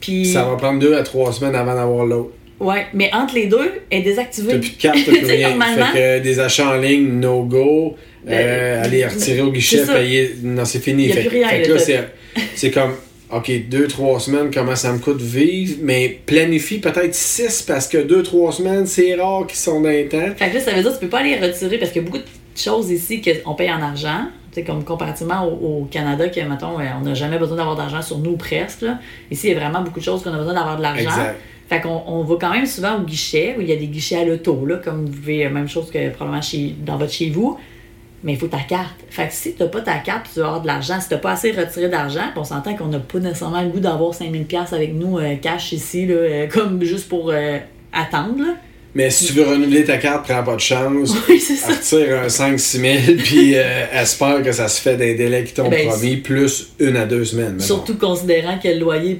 Puis, Ça va prendre deux à trois semaines avant d'avoir l'autre. ouais, mais entre les deux, elle est désactivée. T'as plus de carte, t'as Tu plus rien. normalement- Fait que des achats en ligne, no go. Euh, Ben, aller retirer au guichet, payer. Non, c'est fini. Fait, plus rien, fait que là, c'est, c'est comme, OK, deux, trois semaines, comment ça me coûte vivre, mais planifie peut-être six parce que deux, trois semaines, c'est rare qu'ils sont dans les temps. Fait que là, ça veut dire que tu peux pas les retirer parce qu'il y a beaucoup de choses ici qu'on paye en argent. Comme comparativement au, au Canada, que, mettons, euh, on n'a jamais besoin d'avoir d'argent sur nous presque. là. Ici, il y a vraiment beaucoup de choses qu'on a besoin d'avoir de l'argent. Fait qu'on on va quand même souvent au guichet, où il y a des guichets à l'auto, là, comme vous pouvez, euh, même chose que probablement chez, dans votre chez vous. Mais il faut ta carte. Fait que si t'as pas ta carte, tu vas avoir de l'argent. Si t'as pas assez retiré d'argent, on s'entend qu'on n'a pas nécessairement le goût d'avoir 5000$ piastres avec nous euh, cash ici, là, euh, comme juste pour euh, attendre. Là. Mais si tu veux renouveler ta carte, prends pas de chance. Oui, c'est ça. Retire un 5-6 000, puis euh, espère que ça se fait des délais qui t'ont Ben, promis, plus une à deux semaines. Surtout considérant que le loyer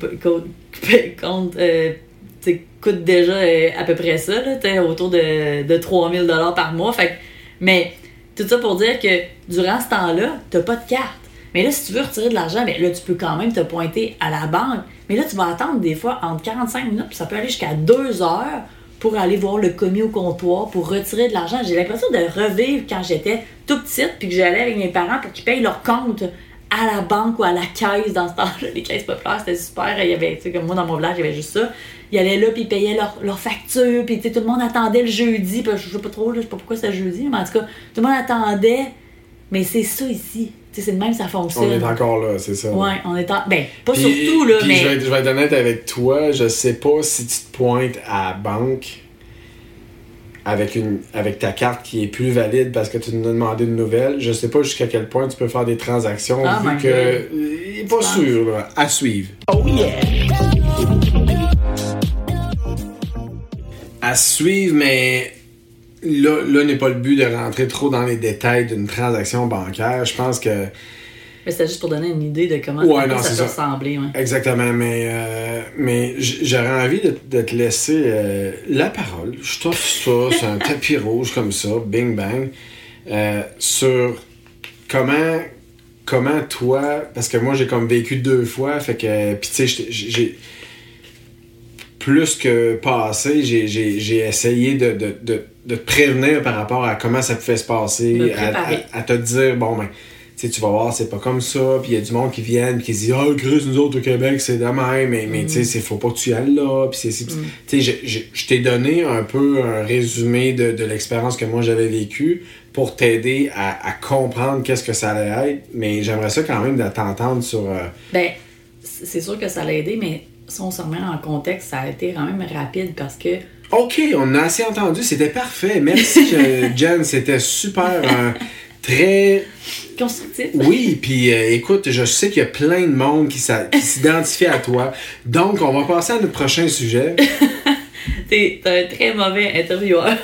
compte, euh, coûte déjà euh, à peu près ça, là, autour de, de 3000 par mois. Fait, que- mais tout ça pour dire que durant ce temps-là, t'as pas de carte. Mais là, si tu veux retirer de l'argent, ben là, tu peux quand même te pointer à la banque. Mais là, tu vas attendre des fois entre 45 minutes, puis ça peut aller jusqu'à 2 heures pour aller voir le commis au comptoir pour retirer de l'argent. J'ai l'impression de revivre quand j'étais tout petite, puis que j'allais avec mes parents pour qu'ils payent leur compte à la banque ou à la caisse dans ce temps-là. Les caisses populaires, c'était super. Il y avait, tu sais, comme moi, dans mon village, il y avait juste ça. Ils allaient là, puis ils payaient leur, leur facture, puis tout le monde attendait le jeudi. Puis je sais pas trop, je sais pas pourquoi c'est jeudi, mais en tout cas, tout le monde attendait. Mais c'est ça ici. Tu sais, c'est de même que ça fonctionne. On est encore là, c'est ça. Ouais, on est en... Ben, pas surtout, là, puis mais... Je vais, être, je vais être honnête avec toi, je sais pas si tu te pointes à la banque avec, une, avec ta carte qui est plus valide parce que tu nous as demandé une nouvelle. Je sais pas jusqu'à quel point tu peux faire des transactions Ah, vu que. God. euh, Pas penses? sûr, là. À suivre. Oh yeah. À suivre, mais là, là n'est pas le but de rentrer trop dans les détails d'une transaction bancaire. Je pense que. Mais c'était juste pour donner une idée de comment Ouais, non, ça peut ça. ressembler. Ouais. Exactement, mais, euh, mais j'aurais envie de, de te laisser euh, la parole. Je t'offre ça, c'est un tapis rouge comme ça, bing bang, euh, sur comment, comment toi, parce que moi j'ai comme vécu deux fois, fait que, puis tu sais, j'ai- plus que passé, j'ai- essayé de, de, de, de te prévenir par rapport à comment ça pouvait se passer, à, préparer. à- à te dire, bon, ben, tu tu vas voir, c'est pas comme ça, puis il y a du monde qui viennent, puis qui se dit, ah, Chris, nous autres au Québec, c'est de même, mais, mais tu sais, c'est- faut pas que tu y ailles là, puis c'est. c'est- Tu sais, je- je je t'ai donné un peu un résumé de, de l'expérience que moi j'avais vécue pour t'aider à, à comprendre qu'est-ce que ça allait être, mais j'aimerais ça quand même de t'entendre sur. euh, Ben, c'est sûr que ça l'a aidé, mais si on se remet en contexte, ça a été quand même rapide parce que Ok, on a assez entendu, c'était parfait. Merci, euh, Jen, c'était super. euh, très. constructif. Oui, puis euh, écoute, je sais qu'il y a plein de monde qui s'a- qui s'identifie à toi. Donc, on va passer à notre prochain sujet. T'es un très mauvais intervieweur.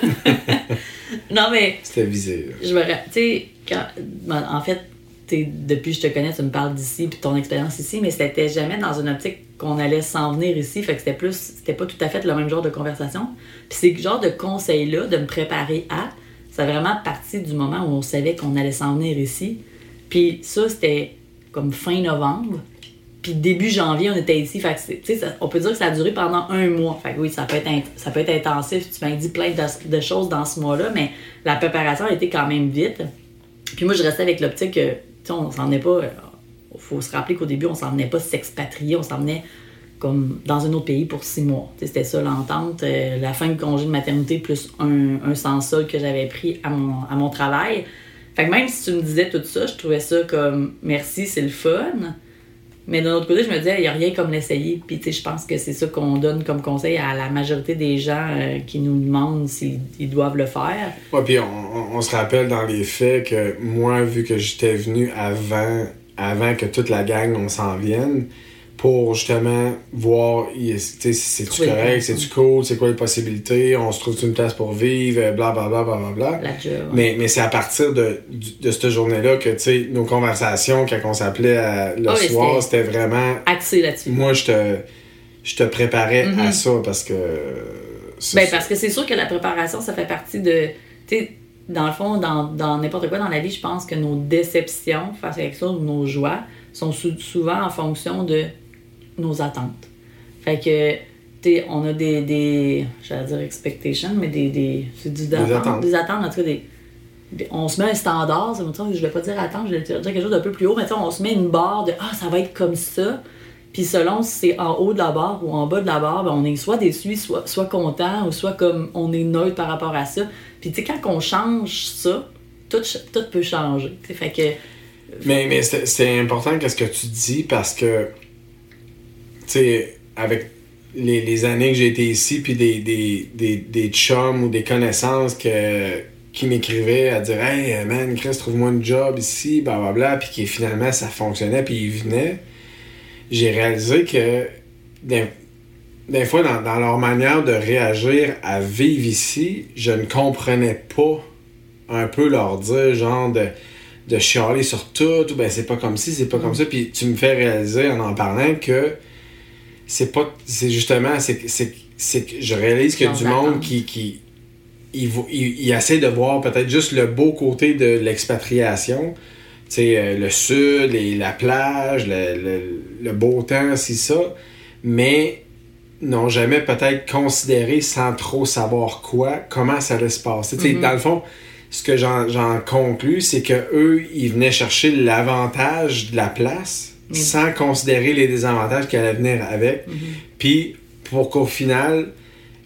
non, mais C'était visé. là. je me Tu sais, quand- ben, en fait, t'es- depuis que je te connais, tu me parles d'ici, puis ton expérience ici, mais c'était jamais dans une optique qu'on allait s'en venir ici. Fait que c'était plus, c'était pas tout à fait le même genre de conversation. Puis ces genre de conseils-là, de me préparer à, c'est vraiment parti du moment où on savait qu'on allait s'en venir ici. Puis ça, c'était comme fin novembre. Puis début janvier, on était ici. Fait que ça- on peut dire que ça a duré pendant un mois. Fait que oui, ça peut être, ça intensif. Tu m'as dit plein de, choses dans ce mois-là, mais la préparation a été quand même vite. Puis moi, je restais avec l'optique que, tu sais, on s'en venait pas. Faut se rappeler qu'au début, on s'en venait pas s'expatrier, on s'en venait comme dans un autre pays pour six mois. C'était ça l'entente. euh, la fin de congé de maternité plus un, un sans solde que j'avais pris à mon, à mon travail. Fait que même si tu me disais tout ça, je trouvais ça comme merci, c'est le fun. Mais d'un autre côté, je me disais, il n'y a rien comme l'essayer. Puis, tu sais, je pense que c'est ça qu'on donne comme conseil à la majorité des gens euh, qui nous demandent s'ils ils doivent le faire. Puis on, on- on se rappelle dans les faits que moi, vu que j'étais venu avant, avant que toute la gang, on s'en vienne, pour justement voir, c'est-tu une correct, c'est-tu cool, c'est quoi les possibilités, on se trouve une place pour vivre, blablabla, blablabla. La job. Mais, mais c'est à partir de, de cette journée-là que, nos conversations, quand on s'appelait le Ah oui, soir, c'était- vraiment Axé là-dessus. moi, je te, je te préparais à Mhm. ça parce que. c'est Ben, parce que c'est sûr que la préparation, ça fait partie de. Dans le fond, dans dans n'importe quoi dans la vie, je pense que nos déceptions face à quelque chose ou nos joies sont sou- souvent en fonction de nos attentes. Fait que, tu sais, on a des. des J'allais dire expectations, mais des. des c'est du d'attente- attentes. Des attentes, en tout cas, des. des- On se met un standard, ça veut dire, je vais pas dire attente, je vais dire quelque chose d'un peu plus haut, mais tu sais, on se met une barre de Ah, ça va être comme ça. Puis selon si c'est en haut de la barre ou en bas de la barre, ben on est soit déçu, soit, soit content, ou soit comme on est neutre par rapport à ça. Puis tu sais, quand on change ça, tout, tout peut changer. Tu sais, fait que. Mais, mais c'est c'est important qu'est-ce que tu dis parce que, tu sais, avec les, les années que j'ai été ici, puis des, des, des, des chums ou des connaissances que, qui m'écrivaient à dire Hey man, Chris, trouve-moi un job ici, blablabla, puis qui finalement ça fonctionnait, puis ils venaient. J'ai réalisé que des, des fois, dans, dans leur manière de réagir à vivre ici, je ne comprenais pas un peu leur dire, genre, de de chialer sur tout, ou ben c'est pas comme ci, c'est pas comme ça, puis tu me fais réaliser en en parlant que c'est pas, c'est justement, c'est c'est- c'est que je réalise qu'il y a du monde qui, qui il, il, il essaie de voir peut-être juste le beau côté de l'expatriation, tu sais, euh, le sud, les- la plage, le, le- le beau temps, c'est ça, mais n'ont jamais peut-être considéré sans trop savoir quoi, comment ça allait se passer. Mhm. Dans le fond, ce que j'en conclus, c'est que eux, ils venaient chercher l'avantage de la place Mhm. sans considérer les désavantages qui allaient venir avec. Puis, pour qu'au final,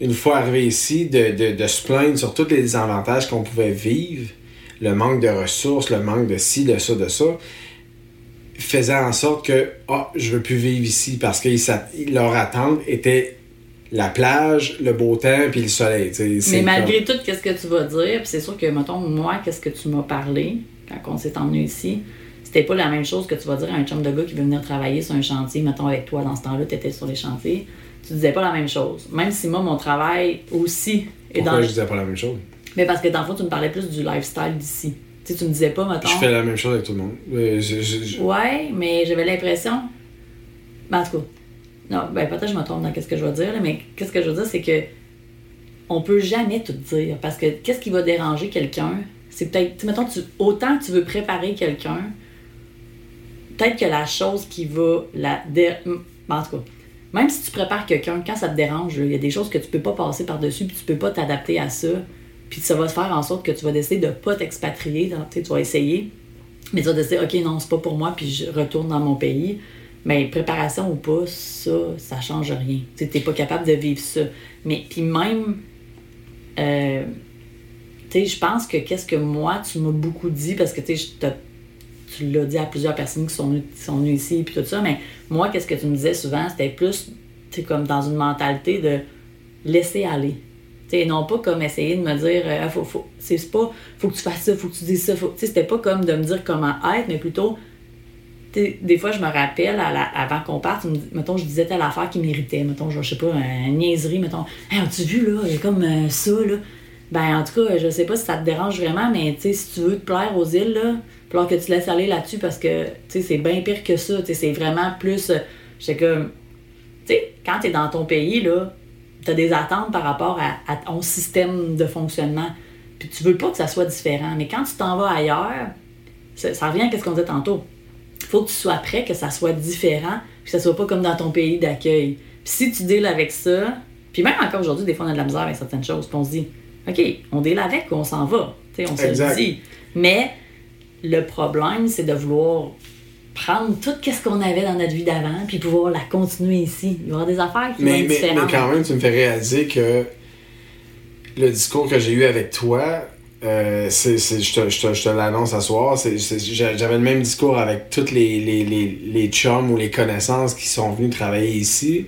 une fois arrivé ici, de, de, de se plaindre sur tous les désavantages qu'on pouvait vivre, le manque de ressources, le manque de ci, de ça, de ça, faisait en sorte que, ah, je veux plus vivre ici parce que leur attente était la plage, le beau temps puis le soleil. Mais malgré comme- tout, qu'est-ce que tu vas dire? Puis c'est sûr que, mettons, moi, qu'est-ce que tu m'as parlé quand on s'est emmené ici? C'était pas la même chose que tu vas dire à un chum de gars qui veut venir travailler sur un chantier, mettons avec toi dans ce temps-là, tu étais sur les chantiers. Tu disais pas la même chose. Même si moi, mon travail aussi est Pourquoi dans. je disais pas la même chose? Mais parce que dans le fond, tu me parlais plus du lifestyle d'ici. Tu sais, tu me disais pas, mettons. Je fais la même chose avec tout le monde. Euh, je- je- je- Ouais, mais j'avais l'impression. Ben, en tout cas, non, ben peut-être que je me trompe dans qu'est-ce que je vais dire, là, mais qu'est-ce que je veux dire, c'est que on peut jamais tout dire. Parce que qu'est-ce qui va déranger quelqu'un? C'est peut-être, tu mettons, tu, autant tu veux préparer quelqu'un, peut-être que la chose qui va la. dé- ben, en tout cas, même si tu prépares quelqu'un, quand ça te dérange, il y a des choses que tu peux pas passer par-dessus, puis tu peux pas t'adapter à ça. Puis ça va faire en sorte que tu vas décider de pas t'expatrier. tu vas essayer, mais tu vas décider, OK, non, c'est pas pour moi, puis je retourne dans mon pays. Mais préparation ou pas, ça, ça change rien. Tu n'es pas capable de vivre ça. Mais puis même, euh, tu sais, je pense que qu'est-ce que moi, tu m'as beaucoup dit, parce que tu l'as dit à plusieurs personnes qui sont venues, ici, puis tout ça, mais moi, qu'est-ce que tu me disais souvent, c'était plus, tu comme dans une mentalité de laisser aller. Sais, non pas comme essayer de me dire, Ah, faut, faut, c'est pas, faut que tu fasses ça, faut que tu dises ça. Faut... Sais, c'était pas comme de me dire comment être, mais plutôt, sais, des fois, je me rappelle, avant qu'on parte, mettons, je disais telle affaire qui m'irritait, mettons, je sais pas, une niaiserie, mettons, hey, as-tu vu, là, comme euh, ça, là. Ben, en tout cas, je sais pas si ça te dérange vraiment, mais tu sais, si tu veux te plaire aux îles, là, falloir que tu laisses aller là-dessus parce que, tu sais, c'est bien pire que ça. Tu sais, c'est vraiment plus. euh, J'étais comme. Tu sais, quand t'es dans ton pays, là, t'as des attentes par rapport à, à ton système de fonctionnement. Puis tu veux pas que ça soit différent. Mais quand tu t'en vas ailleurs, ça, ça revient à ce qu'on disait tantôt. faut que tu sois prêt, que ça soit différent, puis que ça soit pas comme dans ton pays d'accueil. Puis si tu deals avec ça, puis même encore aujourd'hui, des fois, on a de la misère avec certaines choses, puis on se dit, OK, on deal avec ou on s'en va? Tu sais, on se Exact. le dit. Mais le problème, c'est de vouloir prendre tout ce qu'on avait dans notre vie d'avant, puis pouvoir la continuer ici. Il y aura des affaires qui vont Mais, être mais, mais quand même, tu me fais réaliser que le discours que j'ai eu avec toi, euh, c'est, c'est- je te, je te- je te l'annonce ce soir, c'est, c'est- j'a- j'avais le même discours avec toutes les, les, les, les chums ou les connaissances qui sont venus travailler ici.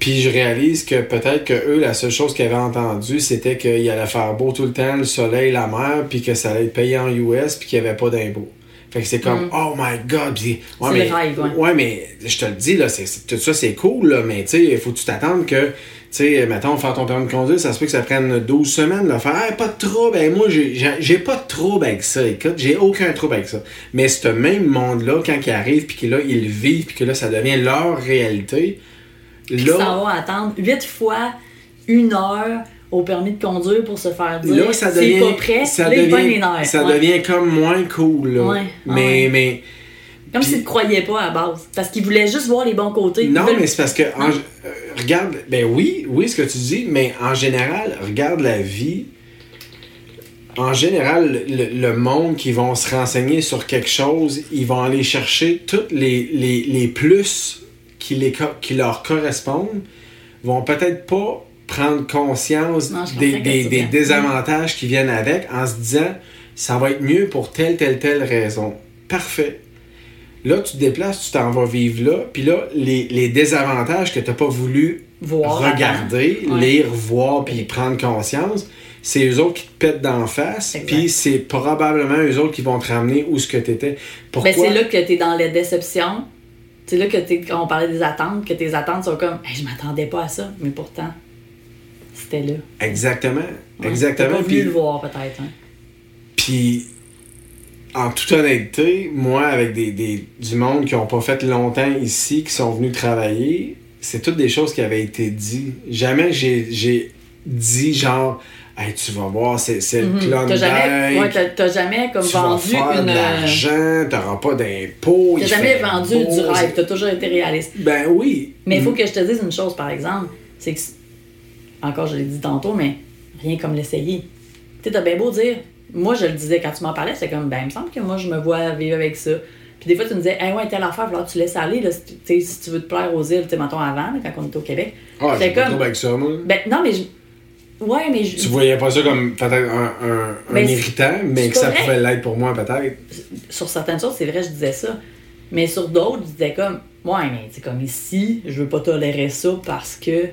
Puis je réalise que peut-être que eux, la seule chose qu'ils avaient entendue, c'était qu'il allait faire beau tout le temps, le soleil, la mer, puis que ça allait être payé en US, puis qu'il n'y avait pas d'impôts. Fait que c'est comme, Mm. oh my god, puis, ouais, mais, rêve, ouais. ouais, mais je te le dis, là, tout ça c'est cool, là, mais tu sais, il faut que tu t'attendes que, tu sais, mettons, faire ton permis de conduire, ça se peut que ça prenne 12 semaines, là, faire, Hey, pas de trouble, ben, moi, j'ai, pas de trouble avec ça, écoute, j'ai aucun trouble avec ça. Mais ce même monde-là, quand il arrive, puis que là, ils vivent, puis que là, ça devient leur réalité, là, ça va attendre huit fois une heure au permis de conduire pour se faire dire Là, ça c'est devient. pas prêt, ça là, devient, nerfs. ça Ouais. devient comme moins cool, là. Ouais, mais, ouais. mais. Comme s'ils ne croyaient pas à la base. Parce qu'ils voulaient juste voir les bons côtés. Non, veulent- mais c'est parce que. en- euh, regarde, ben oui, oui, ce que tu dis, mais en général, regarde la vie. En général, le, le monde qui vont se renseigner sur quelque chose, ils vont aller chercher tous les, les, les plus qui, les, qui leur correspondent, vont peut-être pas prendre conscience Non, des, désavantages qui viennent avec en se disant ça va être mieux pour telle, telle, telle raison. Parfait. Là, tu te déplaces, tu t'en vas vivre là, puis là, les, les désavantages que tu n'as pas voulu Voir regarder. Ouais. lire, voir, puis prendre conscience, c'est eux autres qui te pètent d'en face, puis c'est probablement eux autres qui vont te ramener où ce que tu étais. Pourquoi? Ben, c'est là que tu es dans la déception. C'est là que t'es- quand on parlait des attentes, que tes attentes sont comme Hey, je m'attendais pas à ça, mais pourtant, c'était là. Exactement. Ouais. Exactement. Pas Puis- voulu le voir peut-être. hein. Puis, en toute honnêteté, moi, avec des, des- du monde qui n'ont pas fait longtemps ici, qui sont venus travailler, c'est toutes des choses qui avaient été dites. Jamais j'ai j'ai dit genre, hey, tu vas voir, c'est c'est le Mhm. Klondike, T'as jamais, ouais, t'as- t'as jamais comme tu vas vendu faire une. l'argent, t'auras pas d'impôts. T'as jamais vendu beau, du rêve, t'as toujours été réaliste. Ben oui. Mais il faut que je te dise une chose, par exemple, c'est que, encore je l'ai dit tantôt, mais rien comme l'essayer. Tu sais, t'as bien beau dire, moi je le disais quand tu m'en parlais, c'est comme, ben, il me semble que moi je me vois vivre avec ça. Puis des fois, tu me disais, hey, ouais, telle affaire, alors tu laisses aller, là, si, tu- tu sais, si tu veux te plaire aux îles, tu sais, mettons avant, là, quand on était au Québec. Ah, pas de comme- avec ça, moi. Ben, non, mais je. Ouais, mais je. Tu voyais pas ça comme peut-être un, un, Ben, irritant, mais que ça correct. pouvait l'être pour moi, peut-être. sur certaines choses, c'est vrai, je disais ça. Mais sur d'autres, je disais comme, ouais, mais c'est comme ici, je veux pas tolérer ça parce que,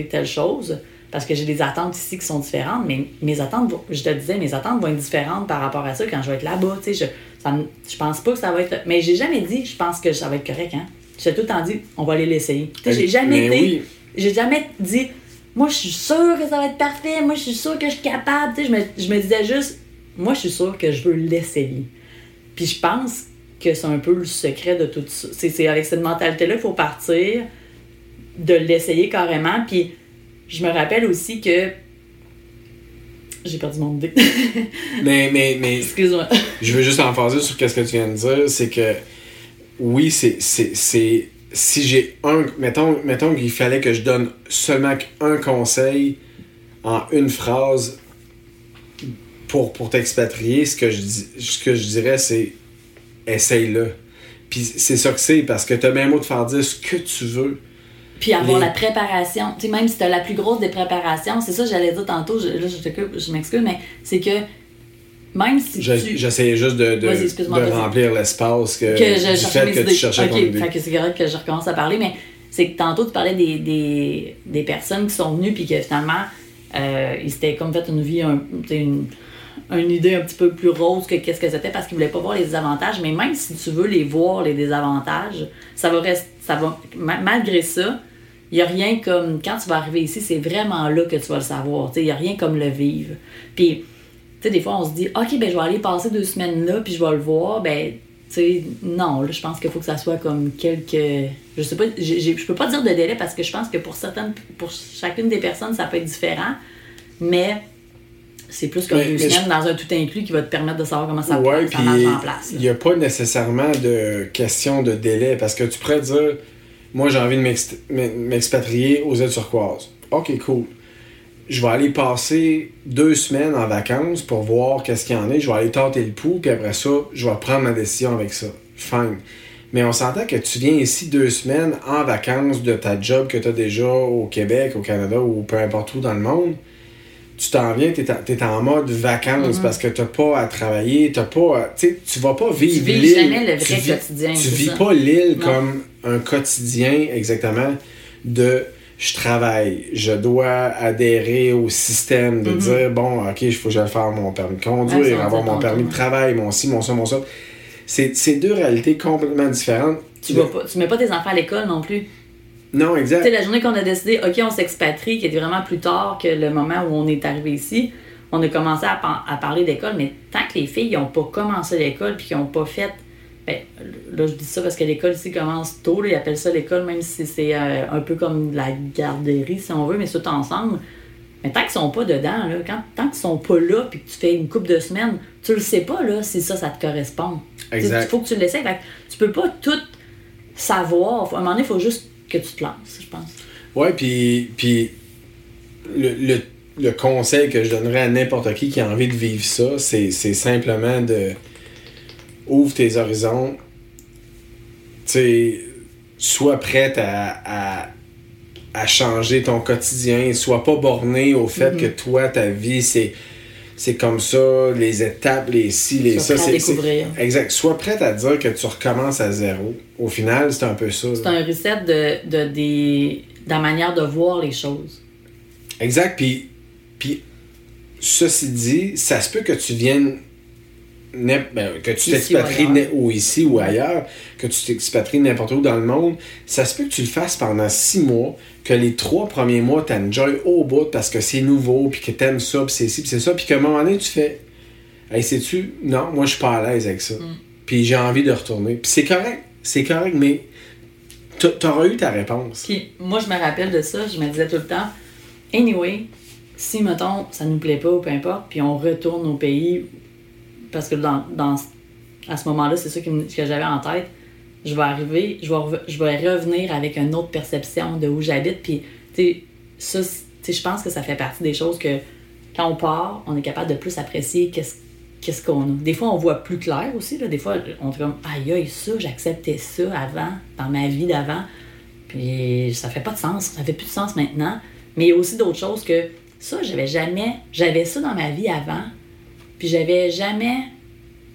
telle chose. Parce que j'ai des attentes ici qui sont différentes, mais mes attentes, je te disais, mes attentes vont être différentes par rapport à ça quand je vais être là-bas. Tu sais, je, ça je pense pas que ça va être. Mais j'ai jamais dit, je pense que ça va être correct, hein. J'ai tout le temps dit, on va aller l'essayer. Tu sais, j'ai jamais Mais été. oui. J'ai jamais dit, moi, je suis sûre que ça va être parfait, moi, je suis sûre que je suis capable. Tu sais, je me, je me disais juste, moi, je suis sûre que je veux l'essayer. Puis je pense que c'est un peu le secret de tout ça. C'est, c'est avec cette mentalité-là qu'il faut partir, de l'essayer carrément. Puis je me rappelle aussi que. J'ai perdu mon idée. Mais, mais, mais Excuse-moi. je veux juste emphaser sur ce que tu viens de dire, c'est que oui, c'est. si j'ai un. Mettons, mettons qu'il fallait que je donne seulement un conseil en une phrase pour, pour t'expatrier, ce que je ce que je dirais, c'est essaye-le. Puis c'est ça que c'est, parce que t'as bien mot de faire dire ce que tu veux. Puis avoir Les- la préparation. Tu sais, même si tu as la plus grosse des préparations, c'est ça que j'allais dire tantôt, je, là, je, je m'excuse, mais c'est que même si tu. J'essayais juste de, de, de remplir l'espace que, que je du cherchais fait mes que idées. tu cherchais ton Ok, idée. fait que c'est correct que je recommence à parler, mais c'est que tantôt tu parlais des, des, des personnes qui sont venues puis que finalement euh, ils s'étaient comme fait une vie, un, une, une idée un petit peu plus rose que qu'est-ce que c'était parce qu'ils voulaient pas voir les désavantages. Mais même si tu veux les voir, les désavantages, ça va rester, ça va, ma- malgré ça, Il n'y a rien comme. Quand tu vas arriver ici, c'est vraiment là que tu vas le savoir. Il n'y a rien comme le vivre. Puis, tu sais, des fois, on se dit, OK, ben, je vais aller passer deux semaines là, puis je vais le voir. Ben, tu sais, non, là, je pense qu'il faut que ça soit comme quelques. Je sais pas, je peux pas dire de délai parce que je pense que pour certaines, pour chacune des personnes, ça peut être différent. Mais c'est plus deux mais semaines dans un tout inclus qui va te permettre de savoir comment ça, ouais, ça puis marche en place. il n'y a pas nécessairement de question de délai parce que tu pourrais dire moi j'ai envie de m'expatrier aux îles turquoises. Ok, cool. Je vais aller passer deux semaines en vacances pour voir qu'est-ce qu'il y en a. Je vais aller tenter le pouls, puis après ça, je vais prendre ma décision avec ça. Fine. Mais on s'entend que tu viens ici deux semaines en vacances de ta job que tu as déjà au Québec, au Canada ou peu importe où dans le monde. Tu t'en viens, tu es, en mode vacances parce que tu pas à travailler, t'as pas tu sais, tu vas pas vivre vis l'île. jamais le vrai Tu vis- quotidien, Tu vis ça. pas l'île comme un quotidien exactement de je travaille, je dois adhérer au système de Mhm. dire bon, ok, il faut que j'aille faire mon permis de conduire, avoir mon permis de travail, mon ci, mon ça, mon ça. C'est c'est deux réalités complètement différentes. Tu vas pas, tu mets pas tes enfants à l'école non plus. Non, Tu sais, exact. la journée qu'on a décidé, OK, on s'expatrie, qui était vraiment plus tard que le moment où on est arrivé ici, on a commencé à, parler d'école, mais tant que les filles n'ont pas commencé l'école puis qu'ils n'ont pas fait. Ben, là, je dis ça parce que l'école ici commence tôt, là, ils appellent ça l'école, même si c'est euh, un peu comme la garderie, si on veut, mais tout ensemble. Mais tant qu'ils sont pas dedans, là, quand, tant qu'ils sont pas là puis que tu fais une couple de semaines, tu le sais pas là, si ça, ça te correspond. Exact. Il faut que tu l'essayes. Tu peux pas tout savoir. À un moment donné, il faut juste que tu te lances, je pense. Ouais, puis, puis le, le, le conseil que je donnerais à n'importe qui qui a envie de vivre ça, c'est, c'est simplement de ouvre tes horizons. Sois prête à, à, à changer ton quotidien. Sois pas borné au fait que toi, ta vie, c'est. C'est comme ça, les étapes, les ci, les Sois ça. prêt à découvrir. exact. Sois prête à dire que tu recommences à zéro. Au final, c'est un peu ça. C'est un reset de, de, des, de la manière de voir les choses. Exact. Puis, puis ceci dit, ça se peut que tu viennes. Ben, que tu ou t'expatries ou ici ou ailleurs, que tu t'expatries n'importe où dans le monde, ça se peut que tu le fasses pendant six mois, que les trois premiers mois, t'enjoy au bout parce que c'est nouveau, puis que t'aimes ça, puis c'est ci, puis c'est ça, puis qu'à un moment donné, tu fais Hey, sais-tu, non, moi je suis pas à l'aise avec ça. Mm. Puis j'ai envie de retourner. Puis c'est correct, c'est correct, mais t'a- t'auras eu ta réponse. Puis moi, je me rappelle de ça, je me disais tout le temps, anyway, si, mettons, ça nous plaît pas ou peu importe, puis on retourne au pays, parce que dans, dans, à ce moment-là, c'est ça qui me- que j'avais en tête, je vais arriver, je vais, je vais revenir avec une autre perception de où j'habite, puis, tu sais, je pense que ça fait partie des choses que, quand on part, on est capable de plus apprécier qu'est-ce qu'est-ce qu'on a. Des fois, on voit plus clair aussi. Là. Des fois, on est comme, aïe, aïe, ça, j'acceptais ça avant, dans ma vie d'avant. Puis ça fait pas de sens. Ça fait plus de sens maintenant. Mais il y a aussi d'autres choses que ça, j'avais jamais. J'avais ça dans ma vie avant. Puis j'avais jamais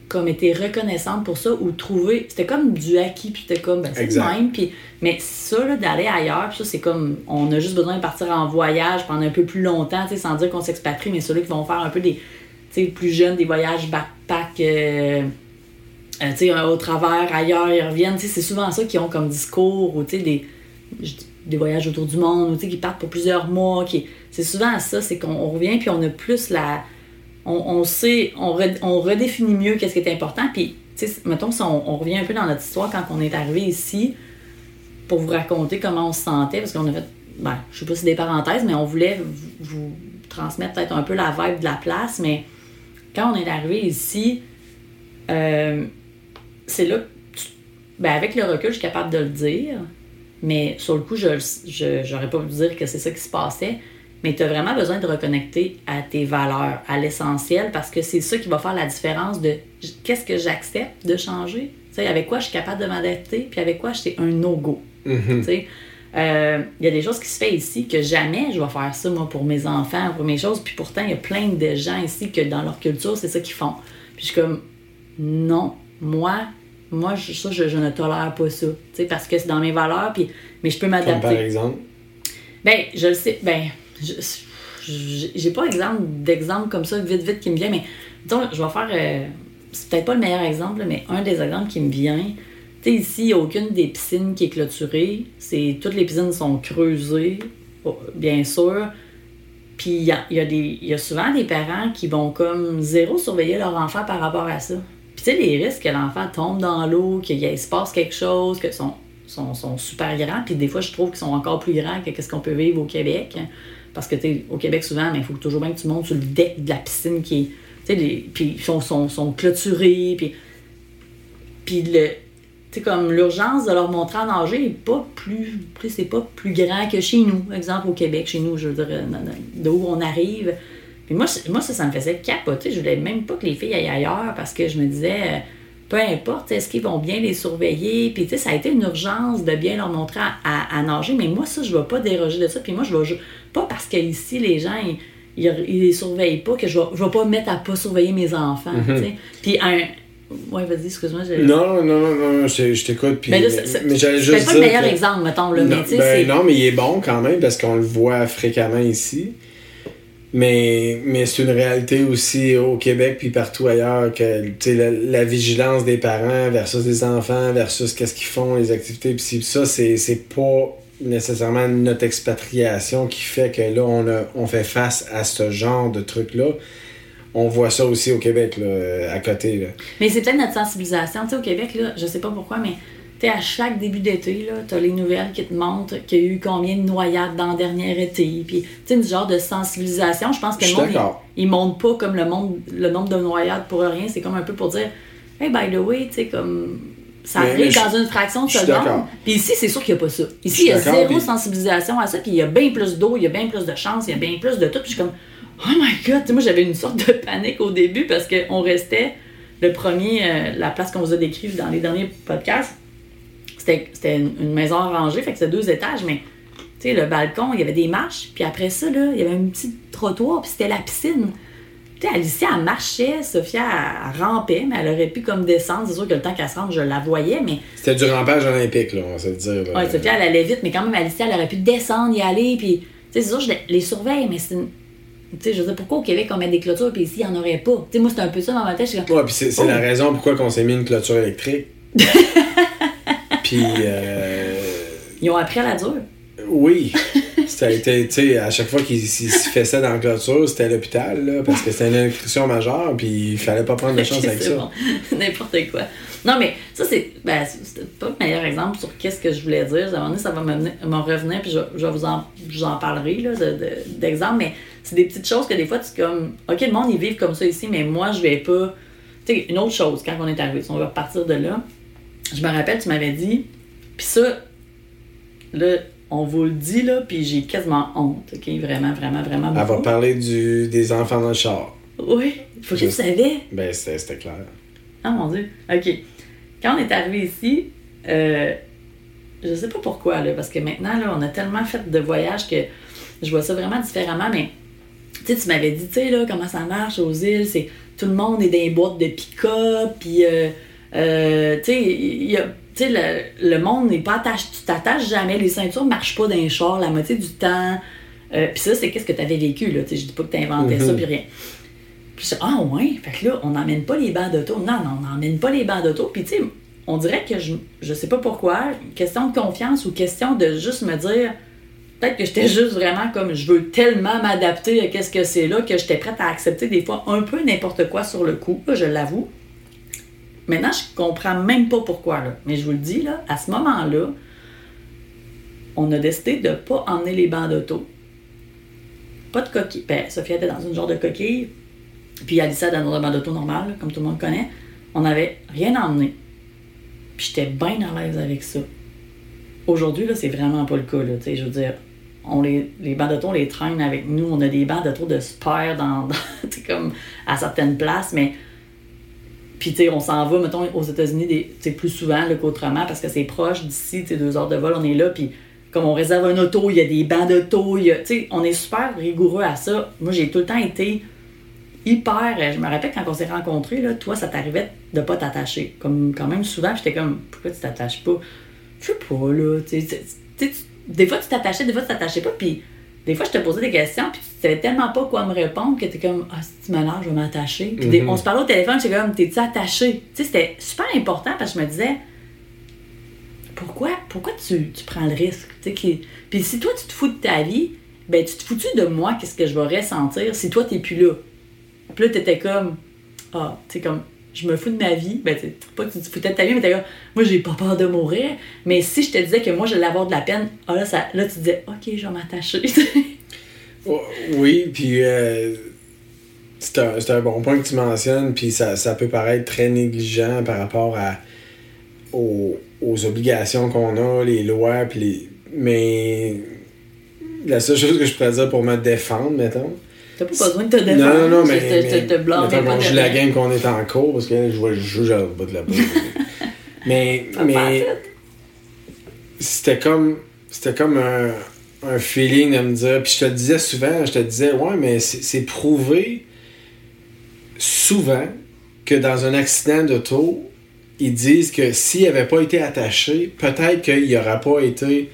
comme été reconnaissante pour ça ou trouvé. C'était comme du acquis, puis c'était comme, ben, c'est le même. Puis, mais ça, là, d'aller ailleurs, puis ça, c'est comme, on a juste besoin de partir en voyage pendant un peu plus longtemps, tu sais, sans dire qu'on s'expatrie, mais ceux-là qui vont faire un peu des, tu sais, plus jeunes, des voyages backpack, euh, euh, tu sais, au travers, ailleurs, ils reviennent, tu sais, c'est souvent ça qu'ils ont comme discours, ou tu sais, des, des voyages autour du monde, ou tu sais, qui partent pour plusieurs mois, qui, c'est souvent ça, c'est qu'on on revient, puis on a plus la, on, sait, on, re- on redéfinit mieux qu'est-ce qui est important, puis, tu sais, mettons, si on, on revient un peu dans notre histoire quand on est arrivé ici, pour vous raconter comment on se sentait, parce qu'on a fait, ben, je sais pas si des parenthèses, mais on voulait vous, transmettre peut-être un peu la vibe de la place, mais quand on est arrivé ici, euh, c'est là, tu- ben, avec le recul, je suis capable de le dire, mais sur le coup, je j'aurais pas pu dire que c'est ça qui se passait. Mais tu as vraiment besoin de reconnecter à tes valeurs, à l'essentiel, parce que c'est ça qui va faire la différence de qu'est-ce que j'accepte de changer, avec quoi je suis capable de m'adapter, puis avec quoi c'est un no-go? Mhm. Sais, euh, il y a des choses qui se font ici que jamais je vais faire ça, moi, pour mes enfants, pour mes choses. Puis pourtant, il y a plein de gens ici que dans leur culture, c'est ça qu'ils font. Puis je suis comme, non, moi, moi, je- ça, je, je ne tolère pas ça. Parce que c'est dans mes valeurs, puis, mais je peux Comme par m'adapter. exemple? Ben, je le sais, ben, j'ai pas exemple d'exemple comme ça, vite, vite, qui me vient, mais je vais faire, euh, c'est peut-être pas le meilleur exemple, mais un des exemples qui me vient, tu sais, ici, il n'y a aucune des piscines qui est clôturée. Toutes les piscines sont creusées, oh, bien sûr. Puis il y a, y, a souvent des parents qui vont comme zéro surveiller leur enfant par rapport à ça. Puis tu sais, les risques que l'enfant tombe dans l'eau, qu'il se passe quelque chose, que sont, sont, sont super grands. Puis des fois, je trouve qu'ils sont encore plus grands que ce qu'on peut vivre au Québec. Parce que tu au Québec, souvent, il faut toujours bien que tu montes sur le deck de la piscine qui est. Tu sais, puis ils sont, sont, sont clôturés. Puis, puis le. Comme l'urgence de leur montrer à nager est pas plus. C'est pas plus grand que chez nous. Exemple, au Québec, chez nous, je veux dire, dans- d'où on arrive. Puis moi, moi, ça, ça me faisait capoter. Je voulais même pas que les filles aillent ailleurs parce que je me disais, euh, peu importe, est-ce qu'ils vont bien les surveiller? Puis, tu sais, ça a été une urgence de bien leur montrer à, à- nager. Mais moi, ça, je vais pas déroger de ça. Puis moi, je vais. Pas parce qu'ici, les gens, ils, ils, ils les surveillent pas, que je vais, je vais pas me mettre à pas surveiller mes enfants. sais. Puis, un. Ouais, vas-y, excuse-moi. Non, non, non, non, je, t'écoute. Puis, Mais là, mais, c'est- c'est- mais j'allais C'est juste pas le meilleur que- exemple, mettons, là, non, mais ben c'est. non, mais il est bon quand même parce qu'on le voit fréquemment ici. Mais, mais c'est une réalité aussi au Québec puis partout ailleurs que la, la vigilance des parents versus les enfants versus qu'est-ce qu'ils font, les activités. Puis ça, c'est c'est pas nécessairement notre expatriation qui fait que là, on, a, on fait face à ce genre de trucs-là. On voit ça aussi au Québec, là, à côté. Là. Mais c'est peut-être notre sensibilisation. Tu sais, au Québec, là, je sais pas pourquoi, mais tu à chaque début d'été, là, t'as les nouvelles qui te montrent qu'il y a eu combien de noyades dans le dernier été. Puis, tu sais, ce genre de sensibilisation, je pense que le monde, il monte pas comme le, monde, le nombre de noyades pour rien. C'est comme un peu pour dire, hey, by the way, tu sais, comme. Ça Mais- arrive mais je- dans une fraction de seconde. Puis ici, c'est sûr qu'il n'y a pas ça. Ici, il y a zéro sensibilisation à ça. Puis il y a bien plus d'eau, il y a bien plus de chance, il y a bien plus de tout. Puis je suis comme, oh my god, Tu sais, moi j'avais une sorte de panique au début parce qu'on restait le premier, euh, la place qu'on vous a décrite dans les derniers podcasts, c'était c'était une, une maison rangée, fait que c'était deux étages, mais tu sais, le balcon, il y avait des marches, puis après ça, là, il y avait un petit trottoir, puis c'était la piscine. Tu sais, Alicia, elle marchait, Sophia, elle, rampait, mais elle aurait pu comme descendre. C'est sûr que le temps qu'elle se rende, je la voyais, mais C'était du rampage olympique, là, on va se le dire. là. Ouais, Sophia, elle allait vite, mais quand même, Alicia, elle aurait pu descendre, y aller, puis, tu sais, c'est sûr, je les- surveille, mais c'est. une- Tu sais, je veux dire, pourquoi au Québec on met des clôtures, puis ici, il n'y en aurait pas? Tu sais, moi, c'est un peu ça dans ma tête. Je suis comme, Ouais, puis c'est c'est Oh. la raison pourquoi qu'on s'est mis une clôture électrique. puis, euh, ils ont appris à la dure. oui, ça a été, tu sais, à chaque fois s'ils se faisaient dans la clôture, c'était à l'hôpital, là, parce que c'était une électrocution majeure, puis il fallait pas prendre de chance avec ça. bon. N'importe quoi. Non, mais ça, c'est. Ben, pas le meilleur exemple sur qu'est-ce que je voulais dire. À un moment donné, ça va me, venir- me revenir, puis je, je vous en, je vous en parlerai, là, de- de- d'exemples. mais c'est des petites choses que des fois, tu es comme. Ok, le monde, ils vivent comme ça ici, mais moi, je vais pas. Tu sais, une autre chose, quand on est arrivé, si on va repartir de là, je me rappelle, tu m'avais dit, puis ça, là, on vous le dit, là, puis j'ai quasiment honte, ok? Vraiment, vraiment, vraiment. Elle va parler du, des enfants dans le char. Oui, faut que tu Juste- savais. Ben, c'était c'était clair. Ah mon dieu. OK. Quand on est arrivé ici, euh, je sais pas pourquoi, là, parce que maintenant, là, on a tellement fait de voyages que je vois ça vraiment différemment, mais tu sais, tu m'avais dit, tu sais, là, comment ça marche aux îles, c'est tout le monde est dans les boîtes de pick-up, puis, euh, euh, tu sais, il y a. Tu sais, le, le monde n'est pas attaché, tu t'attaches jamais, les ceintures marchent pas dans les chars la moitié du temps. Euh, puis ça, c'est qu'est-ce que tu avais vécu, là? Tu sais, je dis pas que tu inventais ça, Mhm. puis rien. Puis je dis, ah ouais, fait que là, on n'emmène pas les bancs d'auto. Non, non, on n'emmène pas les bancs d'auto. Puis tu sais, on dirait que je, je sais pas pourquoi, question de confiance ou question de juste me dire, peut-être que j'étais juste vraiment comme, je veux tellement m'adapter à qu'est-ce que c'est là, que j'étais prête à accepter des fois un peu n'importe quoi sur le coup, je l'avoue. Maintenant, je comprends même pas pourquoi. Mais je vous le dis, là, à ce moment-là, on a décidé de pas emmener les bancs d'auto. Pas de coquille. Ben, Sophia était dans une genre de coquille. Puis Alicia dans un banc d'auto normal, comme tout le monde connaît. On n'avait rien emmené. Puis j'étais bien à l'aise avec ça. Aujourd'hui, là, c'est vraiment pas le cas. Là, je veux dire, on les, les bancs d'auto, on les traîne avec nous. On a des bancs d'auto de spare dans, comme à certaines places, mais. Puis, tu sais, on s'en va, mettons, aux États-Unis plus souvent qu'autrement parce que c'est proche d'ici, tu deux heures de vol, on est là. Puis, comme on réserve un auto, il y a des bancs d'auto, tu sais, on est super rigoureux à ça. Moi, j'ai tout le temps été hyper. euh, Je me rappelle quand on s'est rencontrés, là, toi, ça t'arrivait de pas t'attacher. Comme quand même souvent, j'étais comme, pourquoi tu t'attaches pas? Je sais pas, là. Tu sais, des fois, tu t'attachais, des fois, tu t'attachais pas. Puis des fois, je te posais des questions, savais tellement pas quoi me répondre que t'es comme, ah, si tu m'énerves, je vais m'attacher. Puis Mhm. on se parlait au téléphone, j'étais comme, t'es-tu attaché? Tu sais, c'était super important parce que je me disais, pourquoi, pourquoi tu, tu prends le risque? Tu sais, Puis si toi, tu te fous de ta vie, ben tu te fous-tu de moi, qu'est-ce que je vais ressentir si toi, t'es plus là? Puis là, t'étais comme, ah, tu sais, comme, je me fous de ma vie. Ben, tu pas que tu te foutais de ta vie, mais t'es comme, moi, j'ai pas peur de mourir. Mais si je te disais que moi, j'allais avoir de la peine, ah, là, ça, là, tu disais, ok, je vais m'attacher. Oh, Oui, puis euh, c'est un, un bon point que tu mentionnes, puis ça, ça peut paraître très négligent par rapport à, aux, aux obligations qu'on a, les lois, puis les... mais la seule chose que je pourrais dire pour me défendre, mettons. T'as pas besoin de te défendre. Non, non, non, mais. te, je te, mettons qu'on joue la game qu'on est en cours, parce que je vois le juge à bout de la bouche. mais. Ça mais c'était comme c'était comme un, un feeling de me dire puis je te le disais souvent je te disais ouais mais c'est prouvé souvent que dans un accident d'auto ils disent que s'il n'avait pas été attaché peut-être qu'il n'aurait pas été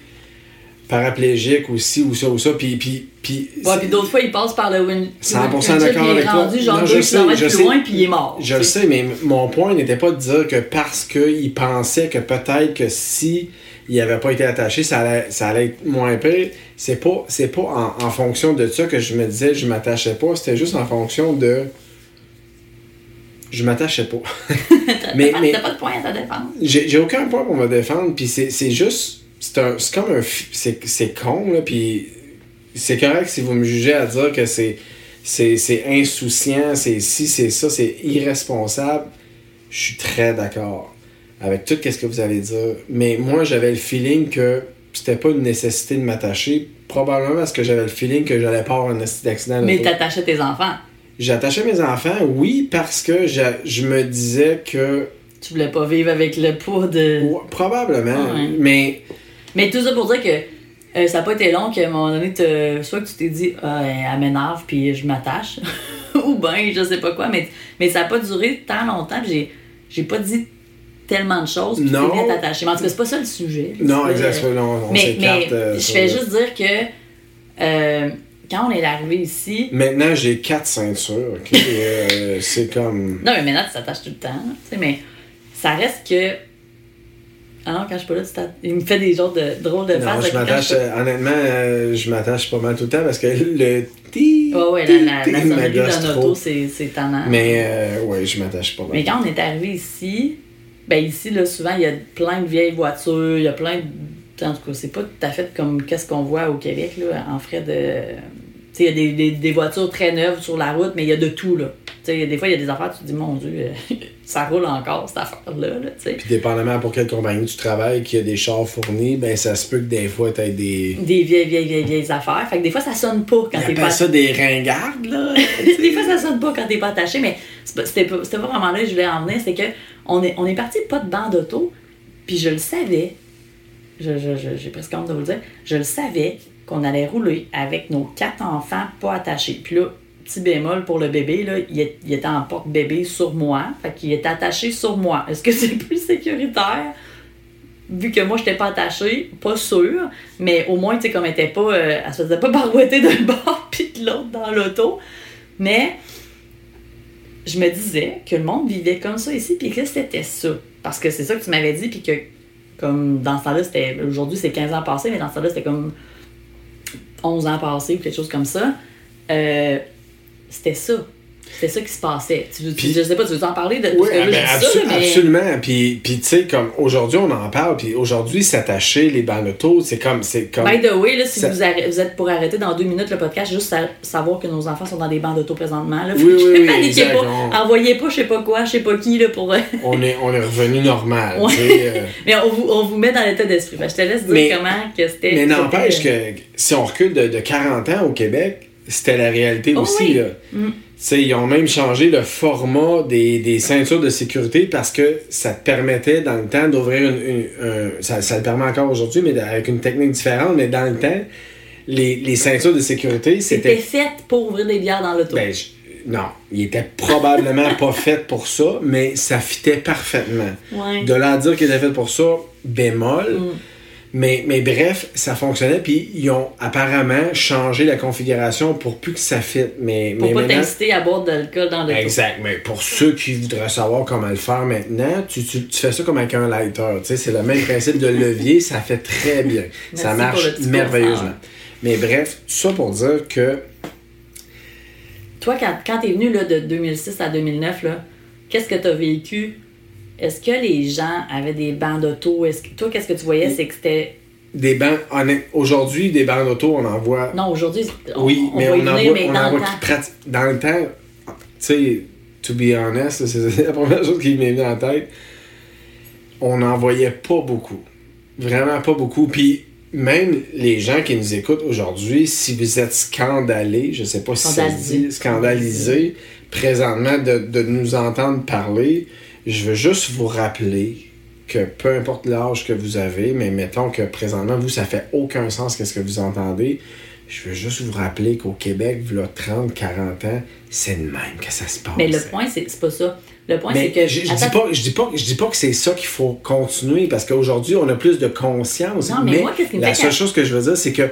paraplégique aussi ou ça ou ça puis puis puis Ouais, puis d'autres fois, il passe par le wind. 100% windshield, d'accord avec est toi. rendu genre Non, je 2 sais, je loin, puis il est mort. Je le sais, mais mon point n'était pas de dire que parce qu'il pensait que peut-être que si il n'avait pas été attaché, ça allait, ça allait être moins pire. C'est pas, c'est pas en, en fonction de ça que je me disais je m'attachais pas. C'était juste en fonction de. Je m'attachais pas. mais, T'as mais pas de point à ta défense. j'ai j'ai aucun point pour me défendre, puis c'est c'est juste. C'est un- c'est comme un. C'est c'est con, là, puis c'est correct si vous me jugez à dire que c'est c'est c'est insouciant, c'est si, c'est ça, c'est irresponsable. Je suis très d'accord avec tout ce que vous allez dire. Mais moi, j'avais le feeling que c'était pas une nécessité de m'attacher. Probablement parce que j'avais le feeling que j'allais pas avoir un accident. Mais t'attachais tes enfants. J'attachais mes enfants, oui, parce que je, je me disais que. Tu voulais pas vivre avec le poids de. Ouais, probablement. Ouais. Mais Mais tout ça pour dire que euh, ça n'a pas été long qu'à un moment donné, te- soit que tu t'es dit, ah, elle m'énerve, puis je m'attache. Ou ben, je sais pas quoi. Mais, mais ça n'a pas duré tant longtemps, j'ai, j'ai pas dit tellement de choses, puis tu Non. t'es vite attaché. Mais en tout cas, c'est pas ça le sujet. Non, exactement. mais, euh, je le- juste dire que euh, quand on est arrivé ici. Maintenant, j'ai quatre ceintures, ok? Euh, c'est comme. Non, mais maintenant, tu t'attaches tout le temps. tu mais ça reste que. Ah non, quand je suis pas là, tu il me fait des genres de drôles de Non, je m'attache. honnêtement, euh, je m'attache pas mal tout le temps parce que le. ti- Ouais, ouais, ti- la, la, la sonnerie d'un auto, c'est c'est tannant. Mais, euh, ouais, je m'attache pas mal. Mais quand on est arrivé ici, ben ici, là, souvent, il y a plein de vieilles voitures, il y a plein de. En tout cas, c'est pas tout à fait comme qu'est-ce qu'on voit au Québec, là, en frais de. Tu sais, il y a des, des, des voitures très neuves sur la route, mais il y a de tout, là. Tu sais, des fois, il y a des affaires, tu te dis, mon Dieu, euh, ça roule encore, cette affaire-là, là, tu sais. Puis, dépendamment pour quelle compagnie tu travailles, qu'il y a des chars fournis, ben, ça se peut que des fois, t'aies des. Des vieilles, vieilles, vieilles, vieilles affaires. Fait que des fois, ça sonne pas quand t'es pas ça des ringardes, là. des fois, ça sonne pas quand t'es pas attaché, mais c'était pas, pas vraiment là que je voulais en venir. C'est que on est, on est parti pas de banc d'auto, puis je le savais. Je, je- je- j'ai presque honte de vous le dire. Je le savais qu'on allait rouler avec nos quatre enfants pas attachés. Puis là, petit bémol pour le bébé, là, il, est- il était en porte-bébé sur moi. Fait qu'il est attaché sur moi. Est-ce que c'est plus sécuritaire? Vu que moi, je n'étais pas attachée, pas sûr, mais au moins, tu sais, comme elle était pas. euh, elle se faisait pas barouetter d'un bord puis de l'autre dans l'auto. Mais je me disais que le monde vivait comme ça ici, puis que c'était ça. Parce que c'est ça que tu m'avais dit, puis que, comme dans ce temps-là, c'était. Aujourd'hui, c'est 15 ans passés, mais dans ce temps-là, c'était comme 11 ans passés ou quelque chose comme ça. Euh, c'était ça. C'était ça qui se passait. Tu, Puis- je sais pas, tu veux en parler de Oui, ben, ça, mais- absolument. Puis, puis tu sais, comme aujourd'hui, on en parle, puis aujourd'hui, s'attacher les bancs d'auto, c'est comme. C'est comme By the way, là, si Ça- vous, vous êtes pour arrêter dans deux minutes le podcast, juste sa- savoir que nos enfants sont dans des bancs d'auto présentement. Là. Oui, oui, oui, exact, pas. on- Envoyez pas je sais pas quoi, je sais pas qui là, pour. on, est, on est revenu normal. Ouais. euh. Mais on vous, on vous met dans l'état d'esprit. Je te laisse dire Mais- comment que c'était. Mais n'empêche c'était- que si on recule de, de 40 ans au Québec, c'était la réalité Oh aussi. là. Mm. Ils ont même changé le format des, des ceintures de sécurité parce que ça permettait dans le temps d'ouvrir une. une- un- ça, ça le permet encore aujourd'hui, mais avec une technique différente. Mais dans le temps, les, les ceintures de sécurité, C'était c'était. fait pour ouvrir des bières dans l'auto. Ben, non, il était probablement pas fait pour ça, mais ça fitait parfaitement. ouais. De là à dire qu'il était fait pour ça, bémol. Mm. Mais, mais bref, ça fonctionnait, puis ils ont apparemment changé la configuration pour plus que ça fitte. Mais, Pour mais pas t'inciter à boire de l'alcool dans le Exact, mais pour ceux qui voudraient savoir comment le faire maintenant, tu, tu, tu fais ça comme avec un lighter. C'est le même principe de levier, ça fait très bien. ça marche merveilleusement. Mais bref, ça pour dire que Toi, quand, quand t'es venu là, de 2006 à 2009, là, qu'est-ce que t'as vécu? Est-ce que les gens avaient des bancs d'auto? Est-ce que, toi, qu'est-ce que tu voyais? C'est que c'était... des bancs, aujourd'hui, des bancs d'auto, on en voit. Non, aujourd'hui, on, oui, on mais on en voit, mais on dans en voit qui pratiquent. Dans le temps, tu sais, to be honest, c'est la première chose qui m'est venue en tête. On n'en voyait pas beaucoup. Vraiment pas beaucoup. Puis même les gens qui nous écoutent aujourd'hui, si vous êtes scandalés, je sais pas si ça se Scandalisés. dit, scandalisés présentement de, de nous entendre parler, je veux juste vous rappeler que peu importe l'âge que vous avez, mais mettons que présentement, vous, ça fait aucun sens qu'est-ce que vous entendez. Je veux juste vous rappeler qu'au Québec, voilà 30, 40 ans, c'est de même que ça se passe. Mais le point, c'est c'est pas ça. Le point, c'est que... je, je dis pas, je dis pas, je dis pas que c'est ça qu'il faut continuer parce qu'aujourd'hui on a plus de conscience. Non, mais moi, qu'est-ce qui me la fait seule chose que je veux dire, c'est que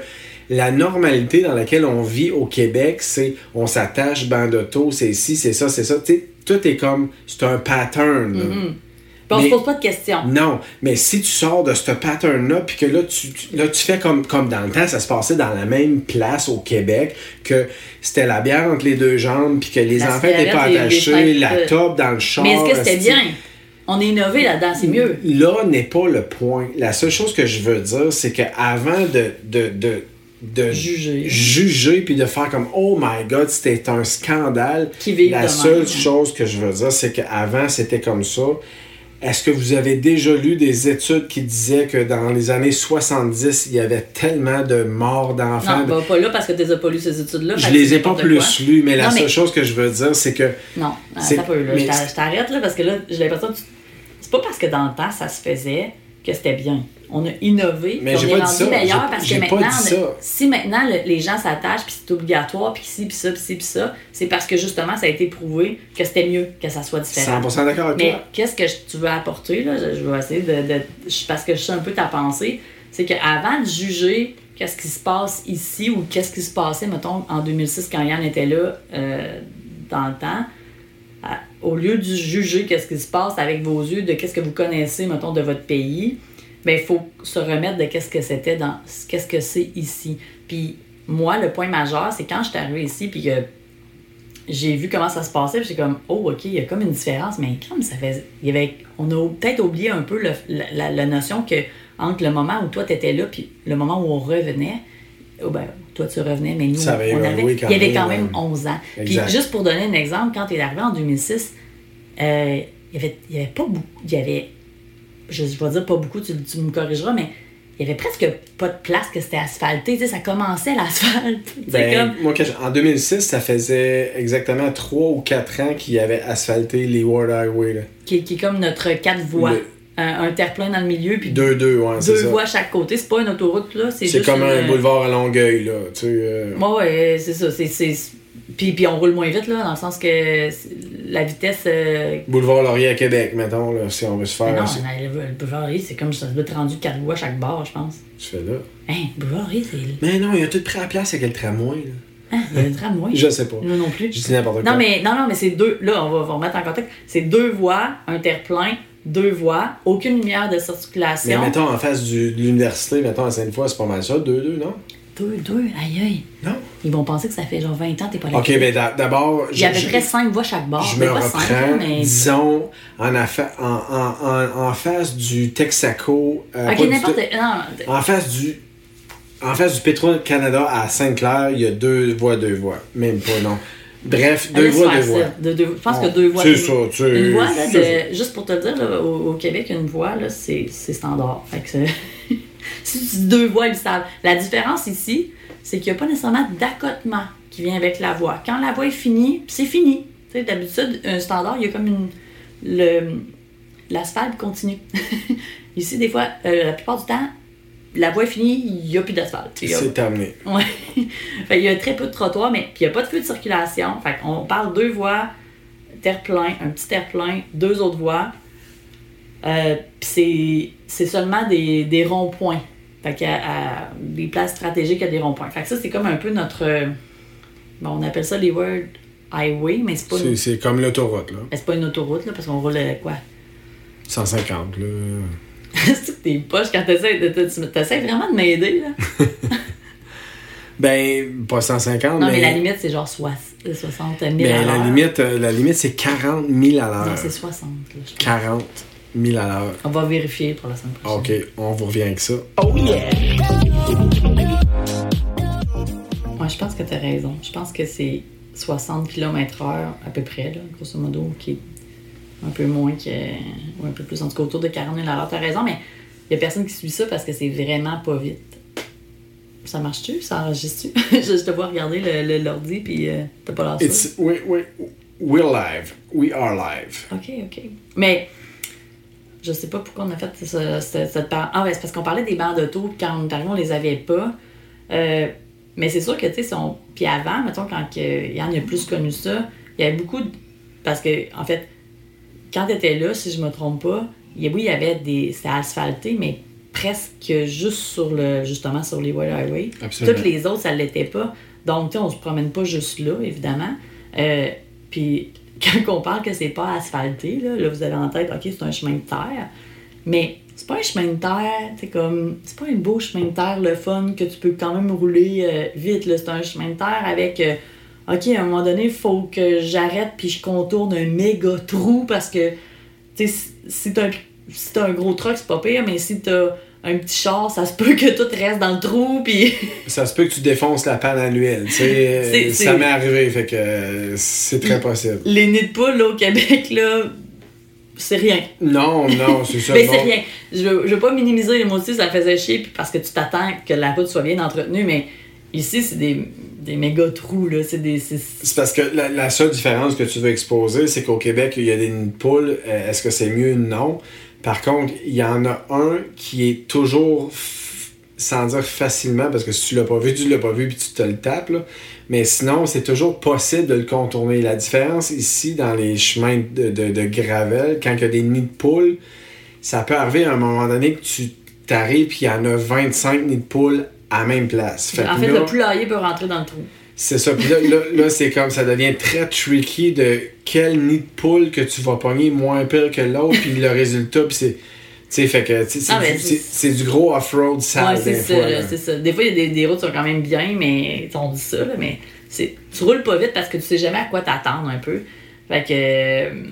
la normalité dans laquelle on vit au Québec, c'est on s'attache banc d'auto, c'est ci, c'est ça, c'est ça. Tout est comme c'est un pattern. là. puis on se mais- pose pas de questions. Non, mais si tu sors de ce pattern-là, puis que là tu, là, tu fais comme, comme dans le temps, ça se passait dans la même place au Québec, que c'était la bière entre les deux jambes, puis que les enfants n'étaient pas attachés, la euh, top dans le char. Mais est-ce que c'était bien? On est innové là-dedans, c'est mieux. Là n'est pas le point. La seule chose que je veux dire, c'est qu'avant de, de, de, de Juger. juger puis de faire comme Oh my god, c'était un scandale. Qui La seule chose que je veux dire, c'est qu'avant c'était comme ça. Est-ce que vous avez déjà lu des études qui disaient que dans les années 70, il y avait tellement de morts d'enfants? Non, bah, pas là parce que tu n'as pas lu ces études-là. je les ai pas plus lus, mais la mais- seule chose que je veux dire, c'est que Non, là. mais je t'arrête, là, parce que là, j'ai l'impression que tu- c'est pas parce que dans le temps, ça se faisait que c'était bien. On a innové, Mais on est rendu meilleur parce que maintenant, si maintenant le- les gens s'attachent, puis c'est obligatoire, puis ci, puis ça, puis ci, puis ça, c'est parce que justement, ça a été prouvé que c'était mieux que ça soit différent. 100% d'accord avec Mais toi. qu'est-ce que tu veux apporter, là? Je, je vais essayer de, Parce que je sais un peu ta pensée. C'est qu'avant de juger qu'est-ce qui se passe ici ou qu'est-ce qui se passait, mettons, en 2006 quand Yann était là euh, dans le temps, au lieu de juger qu'est-ce qui se passe avec vos yeux, de qu'est-ce que vous connaissez, mettons, de votre pays, ben il faut se remettre de qu'est-ce que c'était dans qu'est-ce que c'est ici. Puis moi, le point majeur, c'est quand je suis arrivée ici, puis que j'ai vu comment ça se passait, puis j'ai comme, oh, OK, il y a comme une différence, mais comme ça fait. Il y avait, on a peut-être oublié un peu la notion que entre le moment où toi, tu étais là, puis le moment où on revenait, oh, ben, toi, tu revenais, mais nous, Ça on avait, il y avait quand même ouais. 11 ans. Puis juste pour donner un exemple, quand tu es arrivé en 2006, euh, il y avait, il y avait pas beaucoup. Il y avait. Je, je vais dire pas beaucoup, tu, tu me corrigeras, mais il y avait presque pas de place que c'était asphalté. Tu sais, ça commençait l'asphalte. Ben, comme. moi, en 2006, ça faisait exactement 3 ou 4 ans qu'il y avait asphalté les World Highway. là. Qui, qui est comme notre quatre voies. Le- Un, un terre-plein dans le milieu, puis deux, 2-2, ouais, c'est ça. voies à chaque côté. C'est pas une autoroute, là. C'est comme un une- boulevard à Longueuil, là. Tu sais, euh, Ouais, ouais, c'est ça. C'est, c'est... Puis, puis on roule moins vite, là, dans le sens que la vitesse. euh, Boulevard Laurier à Québec, mettons, là, si on veut se mais faire. non, le, le boulevard Laurier, c'est comme ça doit être rendu quatre voies à chaque bar, je pense. Tu fais là. Hein, le boulevard Laurier, c'est. Mais non, il a tout pris à la place avec le tramway, là. Hein, il y a un tramway. Je sais pas. Nous non plus. Je dis n'importe quoi. Non, mais, non, non, mais c'est deux. Là, on va, on va remettre en contexte. C'est deux voies, un terre-plein, deux voies, aucune lumière de Mais circulation. mettons en face du, de l'université, mettons à Sainte-Foy, c'est pas mal ça, 2-2, non? Deux, deux, aïe, aïe. Non? Ils vont penser que ça fait genre 20 ans que t'es pas là. Ok, mais d'a- d'abord. Il y a à je- peu près cinq voies chaque bar. Je Ben, me cinq, reprends, mais. disons, en, affa- en, en, en, en face du Texaco. euh, Ok, n'importe. Te- Non, En face du. En face du Petro-Canada à Sainte-Claire, il y a deux voies, deux voies. Même pas, non. Bref, deux faire deux voies. De- de- je pense que deux voies. c'est ça, tu Une voie, là, de- juste pour te le dire, là, au, au Québec, une voie, là, c'est c'est standard. Fait que c'est- si tu dis deux voies, ils savent. La différence ici, c'est qu'il n'y a pas nécessairement d'accotement qui vient avec la voie. Quand la voie est finie, c'est fini. Tu sais, D'habitude, un standard, il y a comme une. le- L'asphalte continue. ici, des fois, euh, la plupart du temps, la voie est finie, il n'y a plus d'asphalte. Y a- C'est terminé. Ouais. fait il y a très peu de trottoirs, mais puis il n'y a pas de feu de circulation. Fait on parle deux voies, terre-plein, un petit terre-plein, deux autres voies. Euh, puis c'est, c'est seulement des, des ronds-points Fait qu'à à des places stratégiques, à des ronds-points. Fait que ça, c'est comme un peu notre. Bon, on appelle ça les World Highway, mais c'est pas, C'est, une... c'est comme l'autoroute, là. c'est pas une autoroute, là, parce qu'on roule euh, quoi? 150, là. c'est que t'es poche quand t'essaies, t'essaies vraiment de m'aider, là. Ben, pas 150, Non, mais. mais la limite, c'est genre soix- 60 000 ben, à la l'heure. limite, euh, la limite, c'est 40 000 à Non, l'heure. c'est 60, là, je pense. 40 000 à l'heure. On va vérifier pour la semaine prochaine. OK, on vous revient avec ça. Oh yeah. Ouais, je pense que tu as raison. Je pense que c'est 60 km/h à peu près, là, grosso modo, qui est un peu moins que. ou un peu plus, en tout cas autour de 40 000 à l'heure. Tu as raison, mais il n'y a personne qui suit ça parce que c'est vraiment pas vite. Ça marche-tu? Ça enregistre-tu? je, te vois regarder l'ordi, puis euh, t'as pas l'air we, we, we're live. We are live. OK, OK. Mais je sais pas pourquoi on a fait ce- ce- cette part. Ah, ouais, c'est parce qu'on parlait des bancs d'auto, quand on est arrivé, on les avait pas. Euh, mais c'est sûr que, tu sais, si on- puis avant, mettons, quand Yann a plus connu ça, il y avait beaucoup de. Parce que, en fait, quand tu étais là, si je me trompe pas, il y a- oui, il y avait des. C'était asphalté, mais presque juste sur le. Justement, sur les Wild Highway. Absolument. Toutes les autres, ça l'était pas. Donc, tu sais, on se promène pas juste là, évidemment. Euh, puis, quand on parle que c'est pas asphalté, là, là, vous avez en tête, OK, c'est un chemin de terre. Mais c'est pas un chemin de terre, c'est comme. C'est pas un beau chemin de terre, le fun, que tu peux quand même rouler euh, vite, là. C'est un chemin de terre avec. euh, OK, à un moment donné, il faut que j'arrête puis je contourne un méga trou parce que, tu sais, si- t'as un, si un gros truck, c'est pas pire, mais si t'as un petit char, ça se peut que tout reste dans le trou, puis. Ça se peut que tu défonces la panne annuelle. tu sais, ça m'est arrivé, fait que euh, c'est très possible. les nids de poule là, au Québec, là, c'est rien. Non, non, c'est ça. Mais bon. c'est rien. Je veux, je veux pas minimiser les aussi, ça faisait chier puis parce que tu t'attends que la route soit bien entretenue, mais ici, c'est des, méga trous, là. C'est des. c'est- parce que la, seule différence que tu veux exposer, c'est qu'au Québec, il y a des nids de poules. Euh, Est-ce que c'est mieux? Non. Par contre, il y en a un qui est toujours, sans dire facilement, parce que si tu l'as pas vu, tu l'as pas vu, puis tu te le tapes, là. Mais sinon, c'est toujours possible de le contourner. La différence ici, dans les chemins de gravel, quand il y a des nids de poules, ça peut arriver à un moment donné que tu t'arrives, puis il y en a 25 nids de poules à la même place. En fait, là- le poulailler peut rentrer dans le trou. c'est ça. Puis là, là, là, c'est comme ça devient très tricky de quel nid de poule que tu vas pogner moins pire que l'autre. Puis le résultat, puis c'est. Tu sais, fait que c'est Ah, ben, du- gros off-road sale. ouais, c'est ça, ça. Des fois, il y a des, des routes qui sont quand même bien, mais on dit ça, là, mais tu roules pas vite parce que tu sais jamais à quoi t'attendre un peu. Fait que.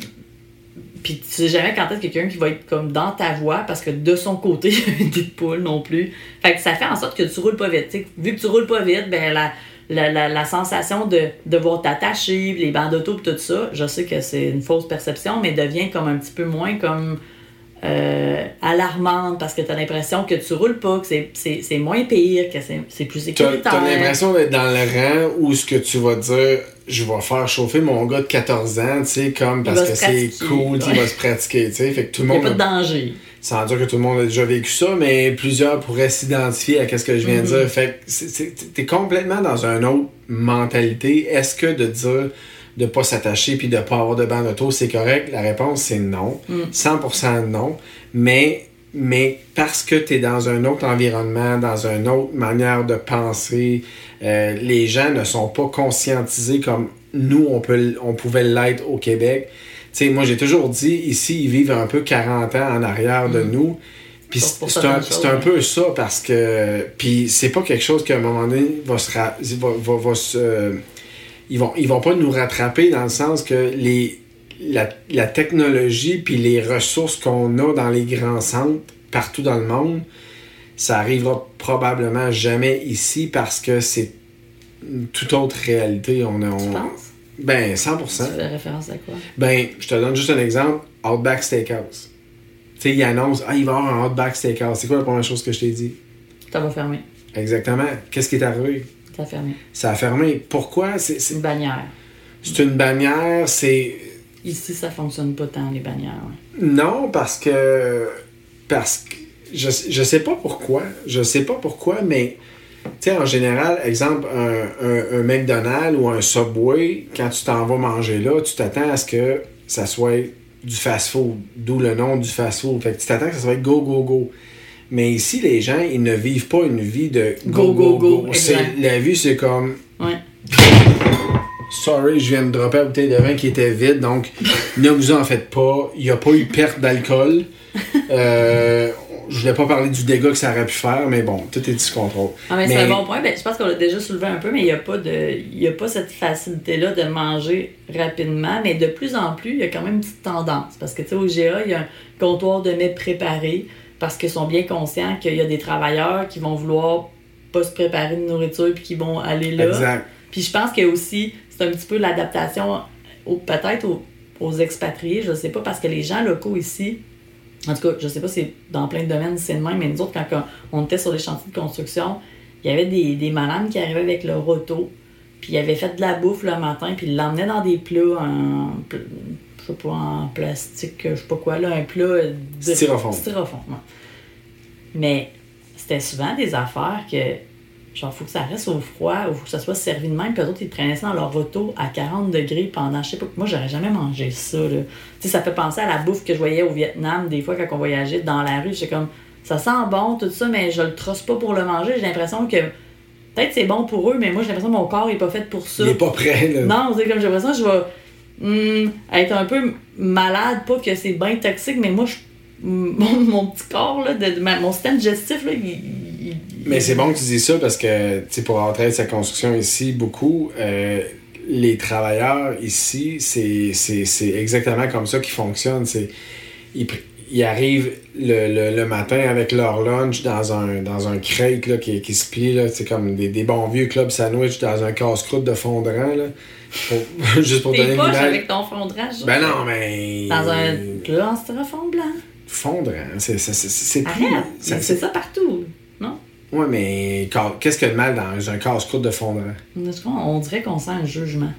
Puis tu sais jamais quand est-ce quelqu'un qui va être comme dans ta voie parce que de son côté, il y a non plus. Fait que ça fait en sorte que tu roules pas vite. tu sais. vu que tu roules pas vite, ben la, la, la, sensation de devoir t'attacher, les bancs d'auto tout ça, je sais que c'est une fausse perception, mais devient comme un petit peu moins comme euh, alarmante parce que tu as l'impression que tu roules pas, que c'est- c'est c'est moins pire, que c'est c'est plus T'as sécuritaire. t'as l'impression d'être dans le rang où ce que tu vas dire, je vais faire chauffer mon gars de 14 ans, tu sais, comme parce que c'est cool, tu ouais. il va se pratiquer, tu sais. Fait que tout le Il n'y a monde. pas de danger. sans dire que tout le monde a déjà vécu ça, mais plusieurs pourraient s'identifier à ce que je viens de Mhm. dire. Fait que t'es complètement dans une autre mentalité. Est-ce que de dire de pas s'attacher puis de pas avoir de banc d'auto, c'est correct? La réponse, c'est non. Mm. 100% non. Mais, mais parce que tu es dans un autre environnement, dans une autre manière de penser, euh, les gens ne sont pas conscientisés comme nous, on, peut, on pouvait l'être au Québec. Tu sais, moi, j'ai toujours dit, ici, ils vivent un peu 40 ans en arrière de nous. Puis c'est un, un peu ça parce que. Puis c'est pas quelque chose qu'à un moment donné va se. ra- Va, va, va se, ils, vont, ils vont pas nous rattraper dans le sens que les, la, la technologie puis les ressources qu'on a dans les grands centres partout dans le monde, ça arrivera probablement jamais ici parce que c'est une toute autre réalité. On, a- Tu on- penses? ben, Tu 100%. fais référence à quoi? Ben, je te donne juste un exemple. Outback Steakhouse. Tu sais, ils annoncent, ah, il va y avoir un Outback Steakhouse. C'est quoi la première chose que je t'ai dit? Ça va fermer. Exactement. Qu'est-ce qui est arrivé? Ça a fermé. Ça a fermé. Pourquoi? C'est, Une bannière. c'est une bannière, c'est... Ici, ça fonctionne pas tant, les bannières. ouais. Non, parce que... Parce que... Je, je sais pas pourquoi. Je sais pas pourquoi, mais... Tu sais, en général, exemple, un, un, un McDonald's ou un Subway, quand tu t'en vas manger là, tu t'attends à ce que ça soit du fast-food. D'où le nom du fast-food. Fait que tu t'attends que ça soit go, go, go. Mais ici, les gens, ils ne vivent pas une vie de Go, go, go, C'est- exact. La vie, c'est comme Ouais. Sorry, je viens de dropper la bouteille de vin qui était vide, donc ne vous en faites pas. Il n'y a pas eu perte d'alcool. Euh, je voulais pas parler du dégât que ça aurait pu faire, mais bon, tout est sous contrôle. Ah, mais, c'est un bon point. Ben, je pense qu'on l'a déjà soulevé un peu, mais il n'y a, pas de- il y a pas cette facilité-là de manger rapidement. Mais de plus en plus, il y a quand même une petite tendance. Parce que, tu sais, au GA, il y a un comptoir de mets préparés parce qu'ils sont bien conscients qu'il y a des travailleurs qui vont vouloir pas se préparer de nourriture puis qui vont aller là. Exact. Puis je pense que aussi, c'est un petit peu l'adaptation au- peut-être aux, aux expatriés, je sais pas, parce que les gens locaux ici, en tout cas, je sais pas si dans plein de domaines c'est le même, mais nous autres, quand on était sur les chantiers de construction, il y avait des, des madames qui arrivaient avec leur auto, puis ils avaient fait de la bouffe le matin, puis ils l'emmenaient dans des plats en, sais pas, en plastique, je sais pas quoi, là, un plat de Styrofoam. styrofoam, ouais. Mais c'était souvent des affaires que, genre, faut que ça reste au froid, ou faut que ça soit servi de même, puis eux autres, ils prenaient ça dans leur auto à 40 degrés pendant, je sais pas, moi, j'aurais jamais mangé ça, là. Tu sais, ça fait penser à la bouffe que je voyais au Vietnam, des fois, quand on voyageait dans la rue, j'étais comme, ça sent bon, tout ça, mais je le trosse pas pour le manger, j'ai l'impression que, peut-être c'est bon pour eux, mais moi, j'ai l'impression que mon corps est pas fait pour ça. Il n'est pas prêt, là. Non, c'est comme j'ai l'impression que je vais hum, être un peu malade, pas que c'est bien toxique, mais moi, je, mon, mon petit corps, là, de, ma- mon système digestif, là, il, Mais c'est bon que tu dis ça parce que, tu pour avoir travaillé sa construction ici, beaucoup, euh, les travailleurs ici, c'est, exactement comme ça qu'ils fonctionnent. Ils, ils arrivent le, le, matin avec leur lunch dans un, dans un crate là, qui, qui se plie, c'est comme des, des bons vieux club sandwich dans un casse-croûte de fondant, là. Pour- juste pour donner une image. avec ton fondrage. Ben non, mais. Dans un en styrofoam blanc. Fondant, c'est, c'est, c'est, ça- c'est ça partout. Non? Ouais, mais qu'est-ce qu'il y a de mal dans un casse-croûte de qu'on- On dirait qu'on sent un jugement.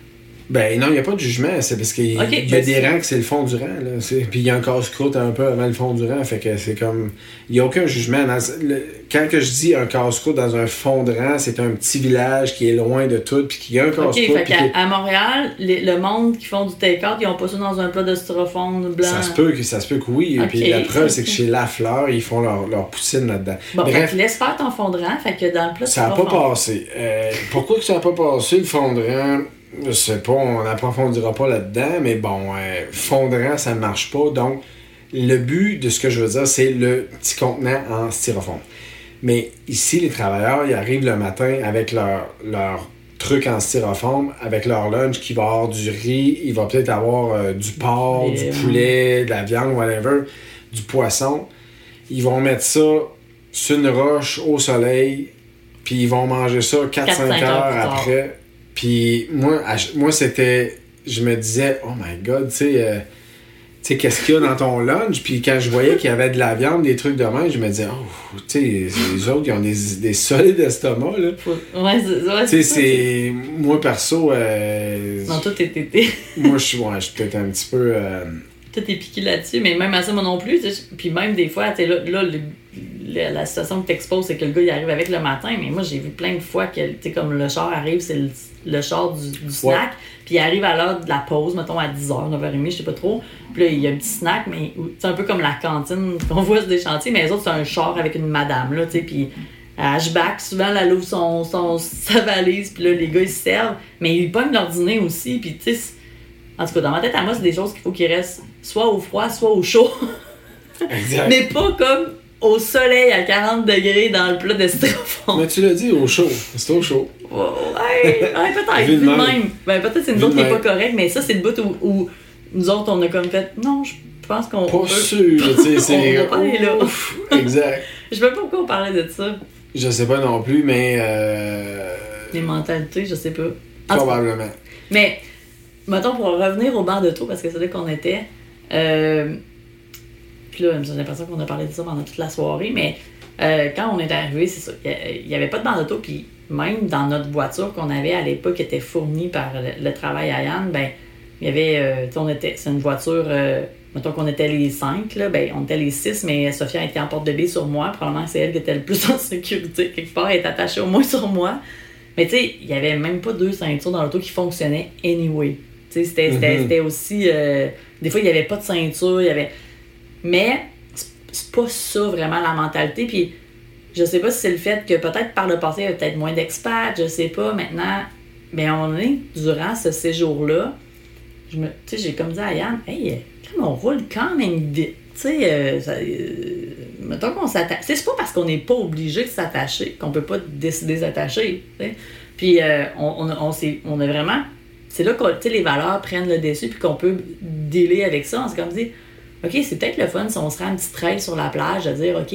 Ben non, il n'y a pas de jugement. C'est parce qu'il Ok, il y a ben, des rangs que c'est le fond du rang. Là. Puis il y a un casse-croûte un peu avant le fond du rang. Fait que c'est comme. Il n'y a aucun jugement. Dans... le- Quand que je dis un casse-croûte dans un fond de rang, c'est un petit village qui est loin de tout. Puis qu'il y a un Ok, casse-croûte. fait puis qu'à que- à Montréal, les- le monde qui font du take-out, ils ont pas ça dans un plat de styrofoam blanc. Ça se peut que ça se peut que oui. Ok, puis la preuve, c'est que chez Lafleur, ils font leur, leur poutine là-dedans. Bon, fait Bref, que laisse faire ton fond de rang, fait que dans le plat ça n'a pas passé. Euh, pourquoi que ça n'a pas passé le fond de rang? Je sais pas, on n'approfondira pas là-dedans, mais bon, euh, fond de rang, ça ne marche pas. Donc, le but de ce que je veux dire, c'est le petit contenant en styrofoam. Mais ici, les travailleurs, ils arrivent le matin avec leur, leur truc en styrofoam, avec leur lunch qui va avoir du riz, il va peut-être avoir euh, du porc, Et, du poulet, de la viande, whatever, du poisson. Ils vont mettre ça sur une roche au soleil, puis ils vont manger ça 4-5 4-5 heures, après. Puis moi, à moi c'était. Je me disais, oh my god, tu sais. euh, tu sais, qu'est-ce qu'il y a dans ton lunch? Puis quand je voyais qu'il y avait de la viande, des trucs de même, je me disais, oh, tu sais, les autres, ils ont des, des solides estomacs, là. Ouais, c'est Tu sais, c'est. Moi, perso, euh, Non, toi, t'es- t'es- t'es- moi, je suis ouais, je suis peut-être un petit peu. euh, tout est piqué là-dessus, mais même à ça, moi non plus. Puis même des fois, tu sais, là, là, le- la situation que t'exposes, c'est que le gars, il arrive avec le matin, mais moi, j'ai vu plein de fois que, tu sais, comme le char arrive, c'est le, le char du, du snack, puis il arrive à l'heure de la pause, mettons à 10h, 9h30, je sais pas trop. Puis là, il y a un petit snack, mais c'est un peu comme la cantine qu'on voit sur des chantiers, mais les autres, c'est un char avec une madame, là, tu sais, puis à Ashback, souvent, elle ouvre son, son, sa valise, puis là, les gars, ils se servent, mais ils pognent leur dîner aussi, puis tu sais, en tout cas, dans ma tête, à moi, c'est des choses qu'il faut qu'ils restent soit au froid, soit au chaud. Exact. Mais pas comme au soleil à 40 degrés dans le plat de styrofoam. Mais tu l'as dit, au chaud. C'est au chaud. Ouais, ouais, peut-être, Vu de de même. même. Ben, peut-être c'est autres de qui n'est pas même. correct, mais ça, c'est le bout où, où nous autres, on a comme fait, non, je pense qu'on Pas peut- sûr, tu sais, c'est. Là. Exact. Je sais pas pourquoi on parlait de ça. Je sais pas non plus, mais. Euh, Les mentalités, je sais pas. Probablement. Mais, mettons, pour revenir au banc d'auto, parce que c'est là qu'on était, euh, puis là, j'ai l'impression qu'on a parlé de ça pendant toute la soirée, mais euh, quand on est arrivé, c'est ça, il n'y avait pas de banc d'auto, puis même dans notre voiture qu'on avait à l'époque, qui était fournie par le, le travail à Yann, ben, il y avait, euh, on était, c'est une voiture, euh, mettons qu'on était les cinq, là, ben, on était les six, mais Sophia était en porte de sur moi, probablement que c'est elle qui était le plus en sécurité, quelque part, elle est attachée au moins sur moi. Mais tu sais, il y avait même pas deux ceintures dans l'auto qui fonctionnaient anyway. C'était c'était aussi. euh, des fois, il n'y avait pas de ceinture, il y avait. Mais, c'est pas ça vraiment la mentalité. Puis je sais pas si c'est le fait que peut-être par le passé, il y avait peut-être moins d'experts, je sais pas. Maintenant, mais on est durant ce séjour-là. Tu sais, j'ai comme dit à Yann, hey, comme on roule quand même vite. Tu sais, euh, euh, mettons qu'on s'attache. C'est pas parce qu'on n'est pas obligé de s'attacher qu'on peut pas décider de s'attacher. Puis euh, on, on, on, on a vraiment. C'est là que les valeurs prennent le dessus puis qu'on peut dealer avec ça. On s'est comme dit, OK, c'est peut-être le fun si on se rend un petit trail sur la plage, de dire, OK,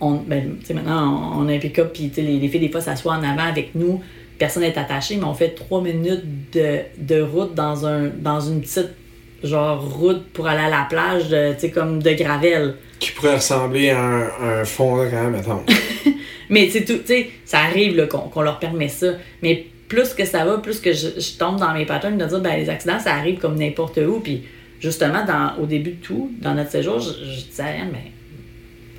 on, ben, tu sais, maintenant, on, on a un pick-up, puis les, les filles, des fois, s'assoient en avant avec nous, personne n'est attaché, mais on fait trois minutes de, de route dans, un, dans une petite, genre, route pour aller à la plage, tu sais, comme de gravel. Qui pourrait ressembler à un, à un fond de camp, mettons. Mais tu sais, tout- tu sais, ça arrive qu'on leur permet ça. Mais plus que ça va, plus que je, je tombe dans mes patterns de dire, ben, les accidents, ça arrive comme n'importe où. Puis justement, dans, au début de tout, dans notre séjour, je, disais Ariane, mais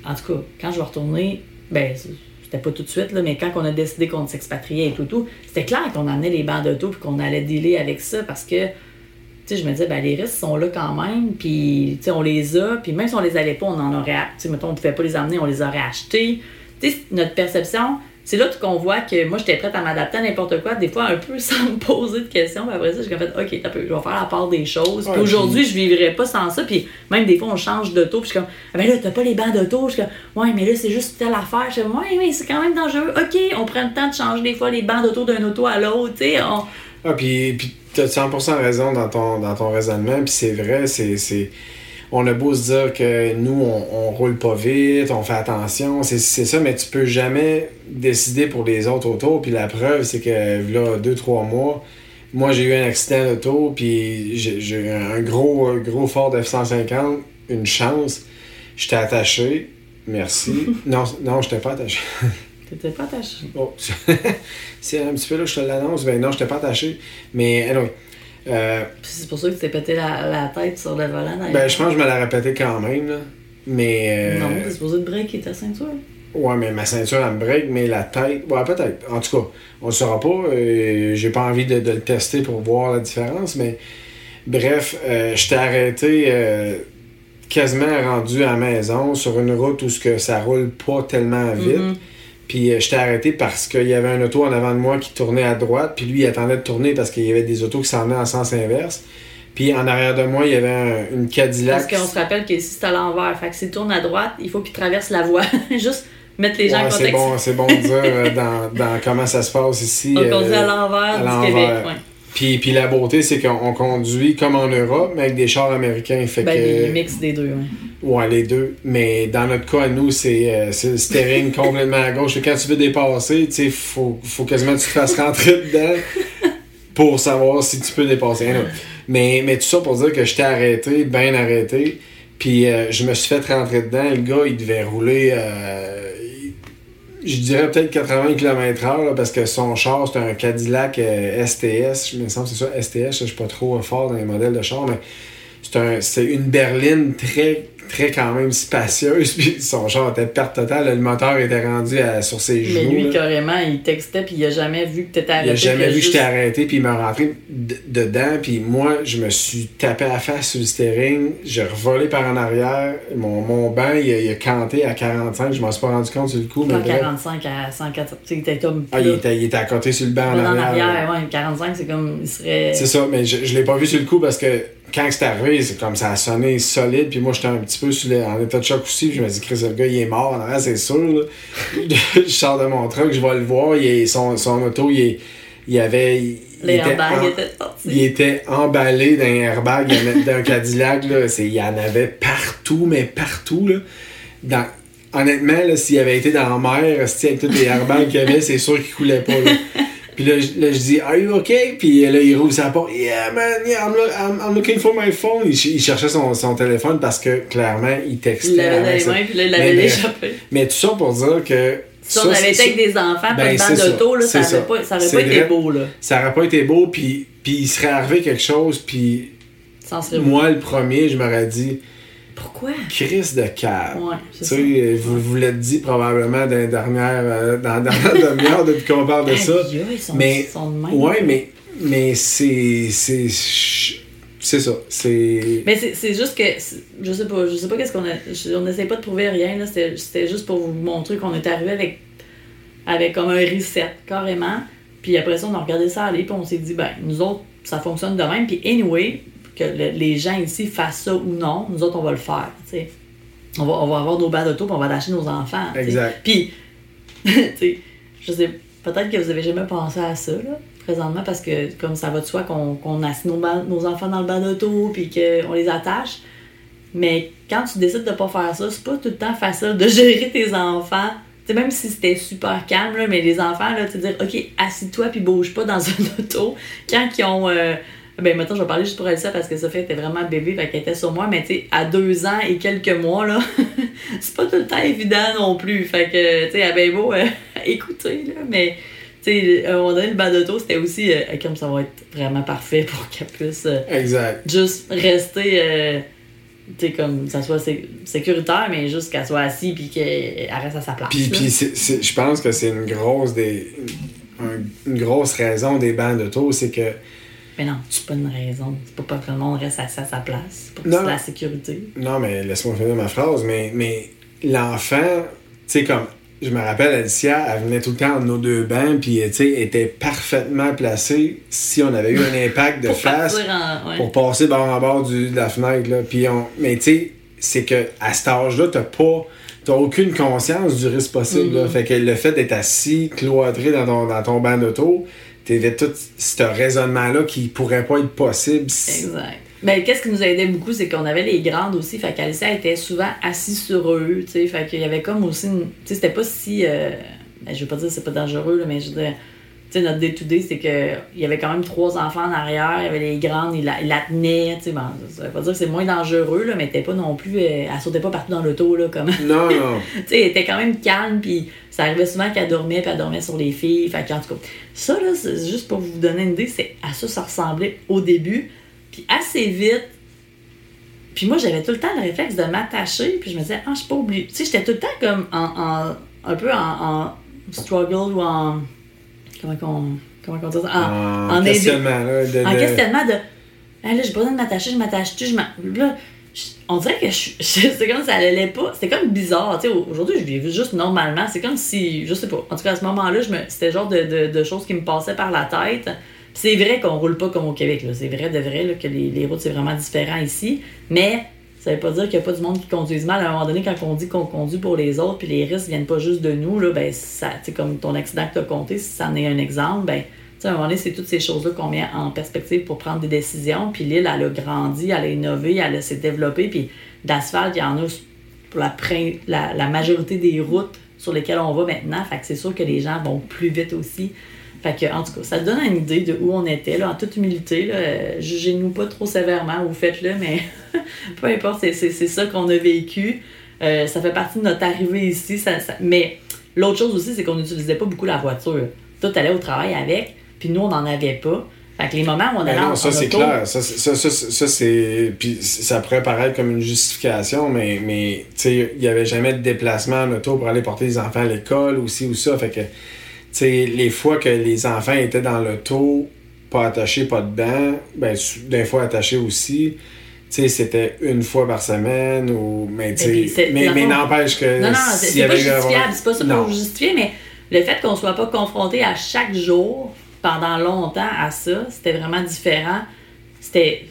en tout cas, quand je vais retourner, ben, c'était pas tout de suite, là, mais quand on a décidé qu'on s'expatriait et tout, tout, c'était clair qu'on emmenait les bancs d'auto puis qu'on allait dealer avec ça parce que, tu sais, je me disais, ben, les risques sont là quand même, puis, tu sais, on les a, puis même si on les avait pas, on en aurait, tu sais, mettons, on pouvait pas les amener, on les aurait achetés. Tu sais, notre perception, c'est là qu'on voit que moi, j'étais prête à m'adapter à n'importe quoi, des fois un peu sans me poser de questions. Puis après ça, j'ai comme fait, OK, peu, je vais faire la part des choses. Puis aujourd'hui, je vivrais pas sans ça. Puis même des fois, on change d'auto. Puis je suis comme, ah ben là, t'as pas les bancs d'auto. Je suis comme, ouais, mais là, c'est juste telle affaire. Je suis comme, ouais, mais c'est quand même dangereux. OK, on prend le temps de changer des fois les bancs d'auto d'un auto à l'autre. Tu sais, on. Ah, puis, puis t'as 100% raison dans ton, dans ton raisonnement, puis c'est vrai, c'est... On a beau se dire que nous, on, on roule pas vite, on fait attention, c'est, ça, mais tu peux jamais décider pour les autres autour, puis la preuve, c'est que là, deux, trois mois, moi, j'ai eu un accident d'auto, puis j'ai, eu un gros, gros Ford F-150, une chance, j'étais attaché, merci. non, non, j'étais pas attaché. T'étais pas attaché. Oh, c'est un petit peu là que je te l'annonce. Ben non, je t'ai pas attaché. Mais anyway, euh, c'est pour ça que tu t'es pété la, la tête sur le volant. ben je pense que je me l'ai répété quand même. Là. Mais. euh, Non, t'es supposé de breaker ta ceinture. ouais, mais ma ceinture, elle me break, mais la tête. Ouais, peut-être. En tout cas, on le saura pas. euh, J'ai pas envie de, de le tester pour voir la différence. Mais bref, euh, je t'ai arrêté. quasiment rendu à la maison sur une route où ce que ça roule pas tellement vite. Mhm. Puis euh, je t'ai arrêté parce qu'il y avait un auto en avant de moi qui tournait à droite, puis lui il attendait de tourner parce qu'il y avait des autos qui s'en venaient en sens inverse. Puis en arrière de moi, il y avait un- une Parce Cadillac. qu'on se rappelle que si c'est à l'envers, fait que s'il tourne à droite, il faut qu'il traverse la voie. Juste mettre les gens Ouais, en c'est bon, c'est bon de dire euh, dans, dans comment ça se passe ici. On euh, conduit à l'envers à du l'envers. Québec. Ouais. Puis, puis la beauté, c'est qu'on on conduit comme en Europe, mais avec des chars américains. Fait Ben, que, les mix des deux. Ouais. Ouais, les deux. Mais dans notre cas, à nous, c'est euh, c'est le steering complètement à gauche. Quand tu veux dépasser, tu sais, faut, faut quasiment que tu te fasses rentrer dedans pour savoir si tu peux dépasser. Anyway. Mais, mais tout ça pour dire que j'étais arrêté, bien arrêté. Puis euh, je me suis fait rentrer dedans. Le gars, il devait rouler, euh, je dirais peut-être 80 km/h parce que son char, c'est un Cadillac euh, STS. Je me semble c'est ça, STS. Je suis pas trop fort dans les modèles de char, mais c'est un, c'est une berline très, très quand même spacieuse. Puis son char était perte totale. Le moteur était rendu à- sur ses Mais genoux. lui, là. carrément, il textait puis il a jamais vu que t'étais arrêté. Il a jamais vu que juste- j'étais arrêté, puis il m'a rentré dedans, puis moi, je me suis tapé à la face sur le steering, j'ai revolé par en arrière, mon, mon banc, il a, il a canté à 45, je m'en suis pas rendu compte sur le coup, mais Pas bref. 45 à 104. Tu sais, il était comme. Ah, il était, il était à côté sur le banc en pas en arrière. arrière, ouais, 45, c'est comme. Il serait. C'est ça, mais je, je l'ai pas vu sur le coup parce que quand c'est arrivé, c'est comme ça a sonné solide, puis moi j'étais un petit peu sur le- en état de choc aussi, puis je me dis, Chris, le gars il est mort arrière, c'est sûr. je sors de mon truck, je vais le voir, il est- son, son auto, il, est- il avait. Il, Les était airbags en- étaient sortis. Il était emballé d'un airbag, d'un Cadillac, là. C'est- Il y en avait partout, mais partout, là. Dans, honnêtement, là, s'il avait été dans la mer, avec tous les airbags qu'il y avait, c'est sûr qu'il coulait pas, là. Puis là, je- là, je dis, Are you okay? Puis là, il roule sa porte. Yeah, man, yeah, I'm, I'm- I'm looking for my phone. Il, ch- il cherchait son, son téléphone parce que clairement, il textait. Il l'avait dans les mains, puis là, il Mais l'avait échappé. Mais tout ça pour dire que. Si on avait été avec des enfants, pas Ben, bande ça. d'auto, ça C'est aurait ça. pas, ça aurait pas été vrai. beau, là. ça aurait pas été beau, puis, puis il serait arrivé quelque chose, puis moi, le premier, je m'aurais dit, Pourquoi? Chris de cave. Ouais, Tu sais, vous, vous l'êtes dit probablement dans la dernière, euh, dans la dernière demi-heure depuis qu'on parle de ça. Ils sont, Mais, ils sont de même. ouais, mais, mais c'est, c'est, c'est ça. C'est. Mais c'est juste que, je sais pas, je sais pas qu'est-ce qu'on a. je- On n'essaie pas de prouver rien, là. C'était c'était juste pour vous montrer qu'on est arrivé avec, avec comme un reset, carrément. Puis après ça, on a regardé ça aller, puis on s'est dit, ben, nous autres, ça fonctionne de même. Puis anyway, que le- les gens ici fassent ça ou non, nous autres, on va le faire. On va, on va avoir nos bancs d'auto, puis on va lâcher nos enfants. Exact. Puis, je sais, peut-être que vous avez jamais pensé à ça, là, présentement, parce que comme ça va de soi qu'on qu'on assied nos, enfants dans le banc d'auto, puis qu'on les attache. Mais quand tu décides de pas faire ça, c'est pas tout le temps facile de gérer tes enfants. Même si c'était super calme, là, mais les enfants, là, tu dire, OK, assis-toi puis bouge pas dans un auto. Quand ils ont. euh, ben, maintenant, je vais parler juste pour Elsa parce que Sophie était vraiment bébé, fait qu'elle était sur moi, mais tu sais, à deux ans et quelques mois, là, c'est pas tout le temps évident non plus. Fait que, tu sais, elle avait beau euh, écouter, là, mais, tu sais, à un moment donné, le banc d'auto, c'était aussi euh, comme ça va être vraiment parfait pour qu'elle puisse. euh, Exact. juste rester tu sais comme ça soit sé- sécuritaire mais juste qu'elle soit assise puis qu'elle reste à sa place Puis, puis je pense que c'est une grosse des. un- une grosse raison des bancs d'auto, c'est que. Mais non c'est pas une raison c'est pas pour que le monde reste assis à sa place c'est la sécurité Non, mais laisse-moi finir ma phrase, mais, mais l'enfant, tu sais, comme. Je me rappelle, Alicia, elle venait tout le temps en nos deux bancs, puis, tu sais, était parfaitement placée si on avait eu un impact de pour face. partir en ouais. pour passer bord en bord du, de la fenêtre. Là. Puis on, mais tu sais, c'est que à cet âge-là, t'as pas. T'as aucune conscience du risque possible. là. Mhm. Fait que le fait d'être assis, cloîtré dans ton, dans ton banc d'auto, t'avais tout ce raisonnement-là qui pourrait pas être possible. si- exact ben, qu'est-ce qui nous aidait beaucoup, c'est qu'on avait les grandes aussi. Fait qu'Alicia était souvent assise sur eux, tu sais. Fait qu'il y avait comme aussi une. Tu sais, c'était pas si. euh, ben, je veux pas dire que c'est pas dangereux, là, mais je veux dire. Tu sais, notre day-to-day, c'est que il y avait quand même trois enfants en arrière. Il y avait les grandes, ils la, ils la tenaient, tu sais. Bon, ça veut pas dire que c'est moins dangereux, là, mais elle était pas non plus. euh, elle sautait pas partout dans l'auto, là, comme. Non, non. tu sais, elle était quand même calme, puis ça arrivait souvent qu'elle dormait, puis elle dormait sur les filles. Fait qu'en tout cas, ça, là, c'est juste pour vous donner une idée, c'est à ça ça ressemblait au début. Puis assez vite, puis moi, j'avais tout le temps le réflexe de m'attacher, puis je me disais, ah, je suis pas obligée. Tu sais, j'étais tout le temps comme en, en- un peu en, en struggle ou en. Comment qu'on. Comment qu'on dit ça? En, En, en questionnement, là. De, en de- questionnement de Ah, là, j'ai pas besoin de m'attacher, je m'attache-tu, je. Là, je- on dirait que je, je- c'est comme si ça allait pas. C'était comme bizarre. Tu sais, aujourd'hui, je vis juste normalement. C'est comme si. Je sais pas. En tout cas, à ce moment-là, je me, c'était le genre de, de, de choses qui me passaient par la tête. C'est vrai qu'on roule pas comme au Québec. là. C'est vrai de vrai là, que les, les routes, c'est vraiment différent ici. Mais ça veut pas dire qu'il n'y a pas du monde qui conduise mal. À un moment donné, quand on dit qu'on conduit pour les autres, puis les risques viennent pas juste de nous, là, ben, ça, comme ton accident que tu as compté, si ça en est un exemple, ben, à un moment donné, c'est toutes ces choses-là qu'on met en perspective pour prendre des décisions. Puis l'île, elle a grandi, elle a innové, elle s'est développée. Puis d'asphalte, il y en a pour la, la majorité des routes sur lesquelles on va maintenant. Fait que c'est sûr que les gens vont plus vite aussi. Fait que, en tout cas, ça te donne une idée de où on était, là, en toute humilité. Là. Euh, Jugez-nous pas trop sévèrement ou faites-le, mais peu importe, c'est, c'est, c'est ça qu'on a vécu. Euh, ça fait partie de notre arrivée ici. Ça, ça- Mais l'autre chose aussi, c'est qu'on n'utilisait pas beaucoup la voiture. Toi, t'allais au travail avec, puis nous, on n'en avait pas. Fait que les moments où on Ben allait non, en, ça en c'est auto, clair. Ça, c'est- ça, ça, ça, c'est. Puis ça pourrait paraître comme une justification, mais, mais tu sais, il n'y avait jamais de déplacement en auto pour aller porter les enfants à l'école ou ci ou ça. Fait que, tu sais, les fois que les enfants étaient dans l'auto, pas attachés, pas de banc, ben, des fois attachés aussi. Tu sais, c'était une fois par semaine ou. Mais, tu Ben, sais, c'est- mais, n'empêche que. Non, non, c'est pas justifiable, c'est pas ça pour justifier, mais le fait qu'on soit pas confronté à chaque jour pendant longtemps à ça, c'était vraiment différent. C'était.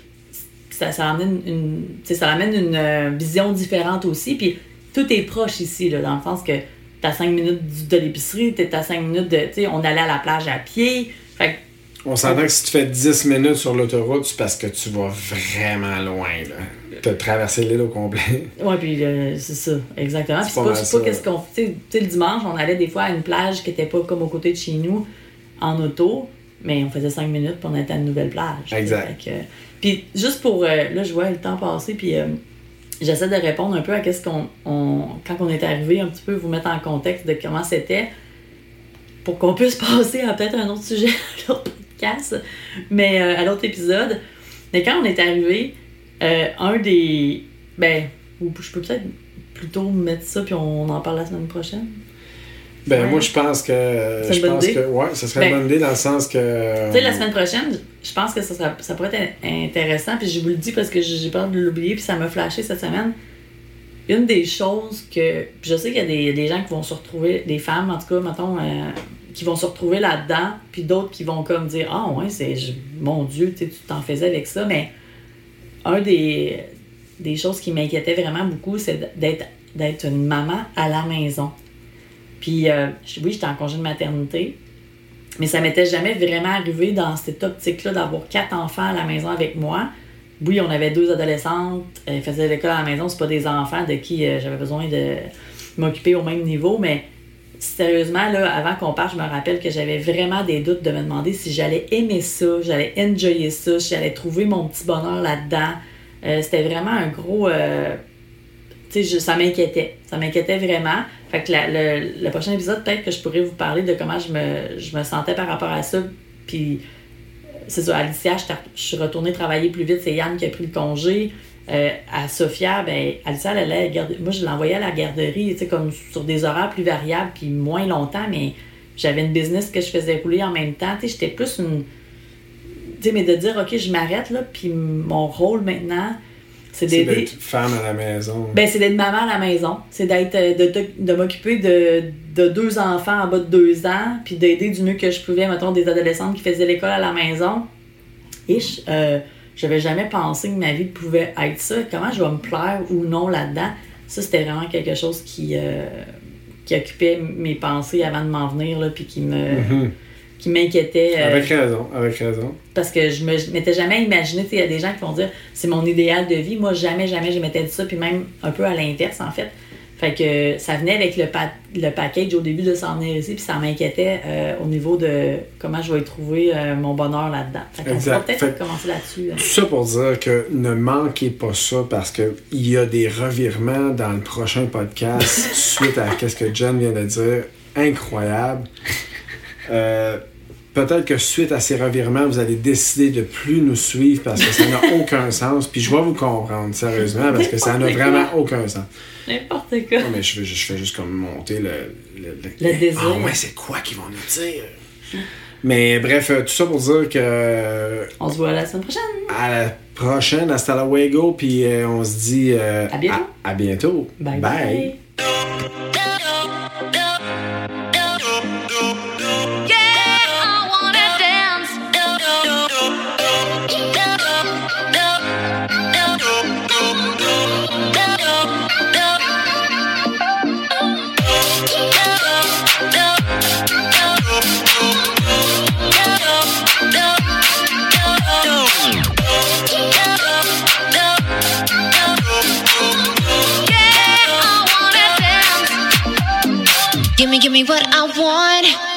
Ça, ça amène une, tu ça amène une euh, vision différente aussi. Puis tout est proche ici, là, dans le sens que t'as 5 minutes de l'épicerie, t'es à 5 minutes de. Tu sais, on allait à la plage à pied. Fait On s'entend que si tu fais 10 minutes sur l'autoroute, c'est parce que tu vas vraiment loin. là. Tu as traversé l'île au complet. Ouais, puis euh, c'est ça, exactement. Puis C'est pas qu'est-ce qu'on fait. Tu sais, le dimanche, on allait des fois à une plage qui était pas comme aux côtés de chez nous, en auto, mais on faisait cinq minutes pour on était à une nouvelle plage. Exact. Puis juste pour. euh, là, je vois le temps passer, puis euh, j'essaie de répondre un peu à qu'est-ce qu'on. on- quand on est arrivé, un petit peu vous mettre en contexte de comment c'était, pour qu'on puisse passer à peut-être un autre sujet, à l'autre podcast, mais euh, à l'autre épisode. Mais quand on est arrivé, euh, un des. Ben, je peux peut-être plutôt mettre ça puis on en parle la semaine prochaine. Ben, Ouais. moi, je pense que. Je pense idée. que. Ouais, ça serait Ben, une bonne idée dans le sens que. Tu sais, la semaine prochaine, je pense que ça, sera- ça pourrait être intéressant, puis je vous le dis parce que j'ai peur de l'oublier, puis ça m'a flashé cette semaine. Une des choses que. Je sais qu'il y a des, des gens qui vont se retrouver, des femmes en tout cas, mettons, euh, qui vont se retrouver là-dedans, puis d'autres qui vont comme dire Ah, ouais, c'est. Mon Dieu, tu t'en faisais avec ça, mais un des, des choses qui m'inquiétait vraiment beaucoup, c'est d'être, d'être une maman à la maison. Puis, euh, oui, j'étais en congé de maternité, mais ça m'était jamais vraiment arrivé dans cette optique-là d'avoir quatre enfants à la maison avec moi. Oui, on avait deux adolescentes, elles faisaient l'école à la maison, c'est pas des enfants de qui euh, j'avais besoin de m'occuper au même niveau, mais sérieusement, là, avant qu'on parte, je me rappelle que j'avais vraiment des doutes de me demander si j'allais aimer ça, j'allais enjoyer ça, j'allais trouver mon petit bonheur là-dedans. Euh, C'était vraiment un gros. Tu sais, ça m'inquiétait. Ça m'inquiétait vraiment. Fait que la- le, le prochain épisode, peut-être que je pourrais vous parler de comment je me, je me sentais par rapport à ça. Puis, c'est ça, Alicia, je, suis retournée travailler plus vite. C'est Yann qui a pris le congé. Euh, à Sophia, ben, Alicia, elle allait Moi, je l'envoyais à la garderie, tu sais, comme sur des horaires plus variables, puis moins longtemps, mais j'avais une business que je faisais rouler en même temps. Tu sais, j'étais plus une. Tu sais, mais de dire, OK, je m'arrête, là, puis mon rôle maintenant, c'est d'être femme à la maison. Ben, c'est d'être maman à la maison. C'est d'être euh, de, de, m'occuper de, de deux enfants en bas de deux ans, puis d'aider du mieux que je pouvais, mettons, des adolescentes qui faisaient l'école à la maison. Et je euh, j'avais jamais pensé que ma vie pouvait être ça. Comment je vais me plaire ou non là-dedans? Ça, c'était vraiment quelque chose qui, euh, qui occupait mes pensées avant de m'en venir, là, puis qui me Mhm. Qui m'inquiétait. euh, Avec raison, avec raison. parce que je me je m'étais jamais imaginé, il y a des gens qui vont dire c'est mon idéal de vie. Moi, jamais, jamais, je m'étais dit ça, puis même un peu à l'inverse, en fait. Fait que ça venait avec le, pa- le package au début de s'en venir ici, puis ça m'inquiétait euh, au niveau de comment je vais y trouver euh, mon bonheur là-dedans. Fait qu'on pourra peut-être commencer là-dessus. hein. Tout ça pour dire que ne manquez pas ça parce qu'il y a des revirements dans le prochain podcast suite à ce que Jen vient de dire. Incroyable. Euh, Peut-être que suite à ces revirements, vous allez décider de plus nous suivre parce que ça n'a aucun sens. Puis je vais vous comprendre, sérieusement, parce que ça n'a vraiment aucun sens. N'importe quoi. Non, mais je fais, je fais juste comme monter le... Le, Le désir. Ah ouais, c'est quoi qu'ils vont nous dire? Mais bref, euh, tout ça pour dire que euh, On se voit la semaine prochaine. à la prochaine, hasta luego, puis euh, on se dit euh, À bientôt. À, à bientôt. bye. bye. Yeah, me what I want.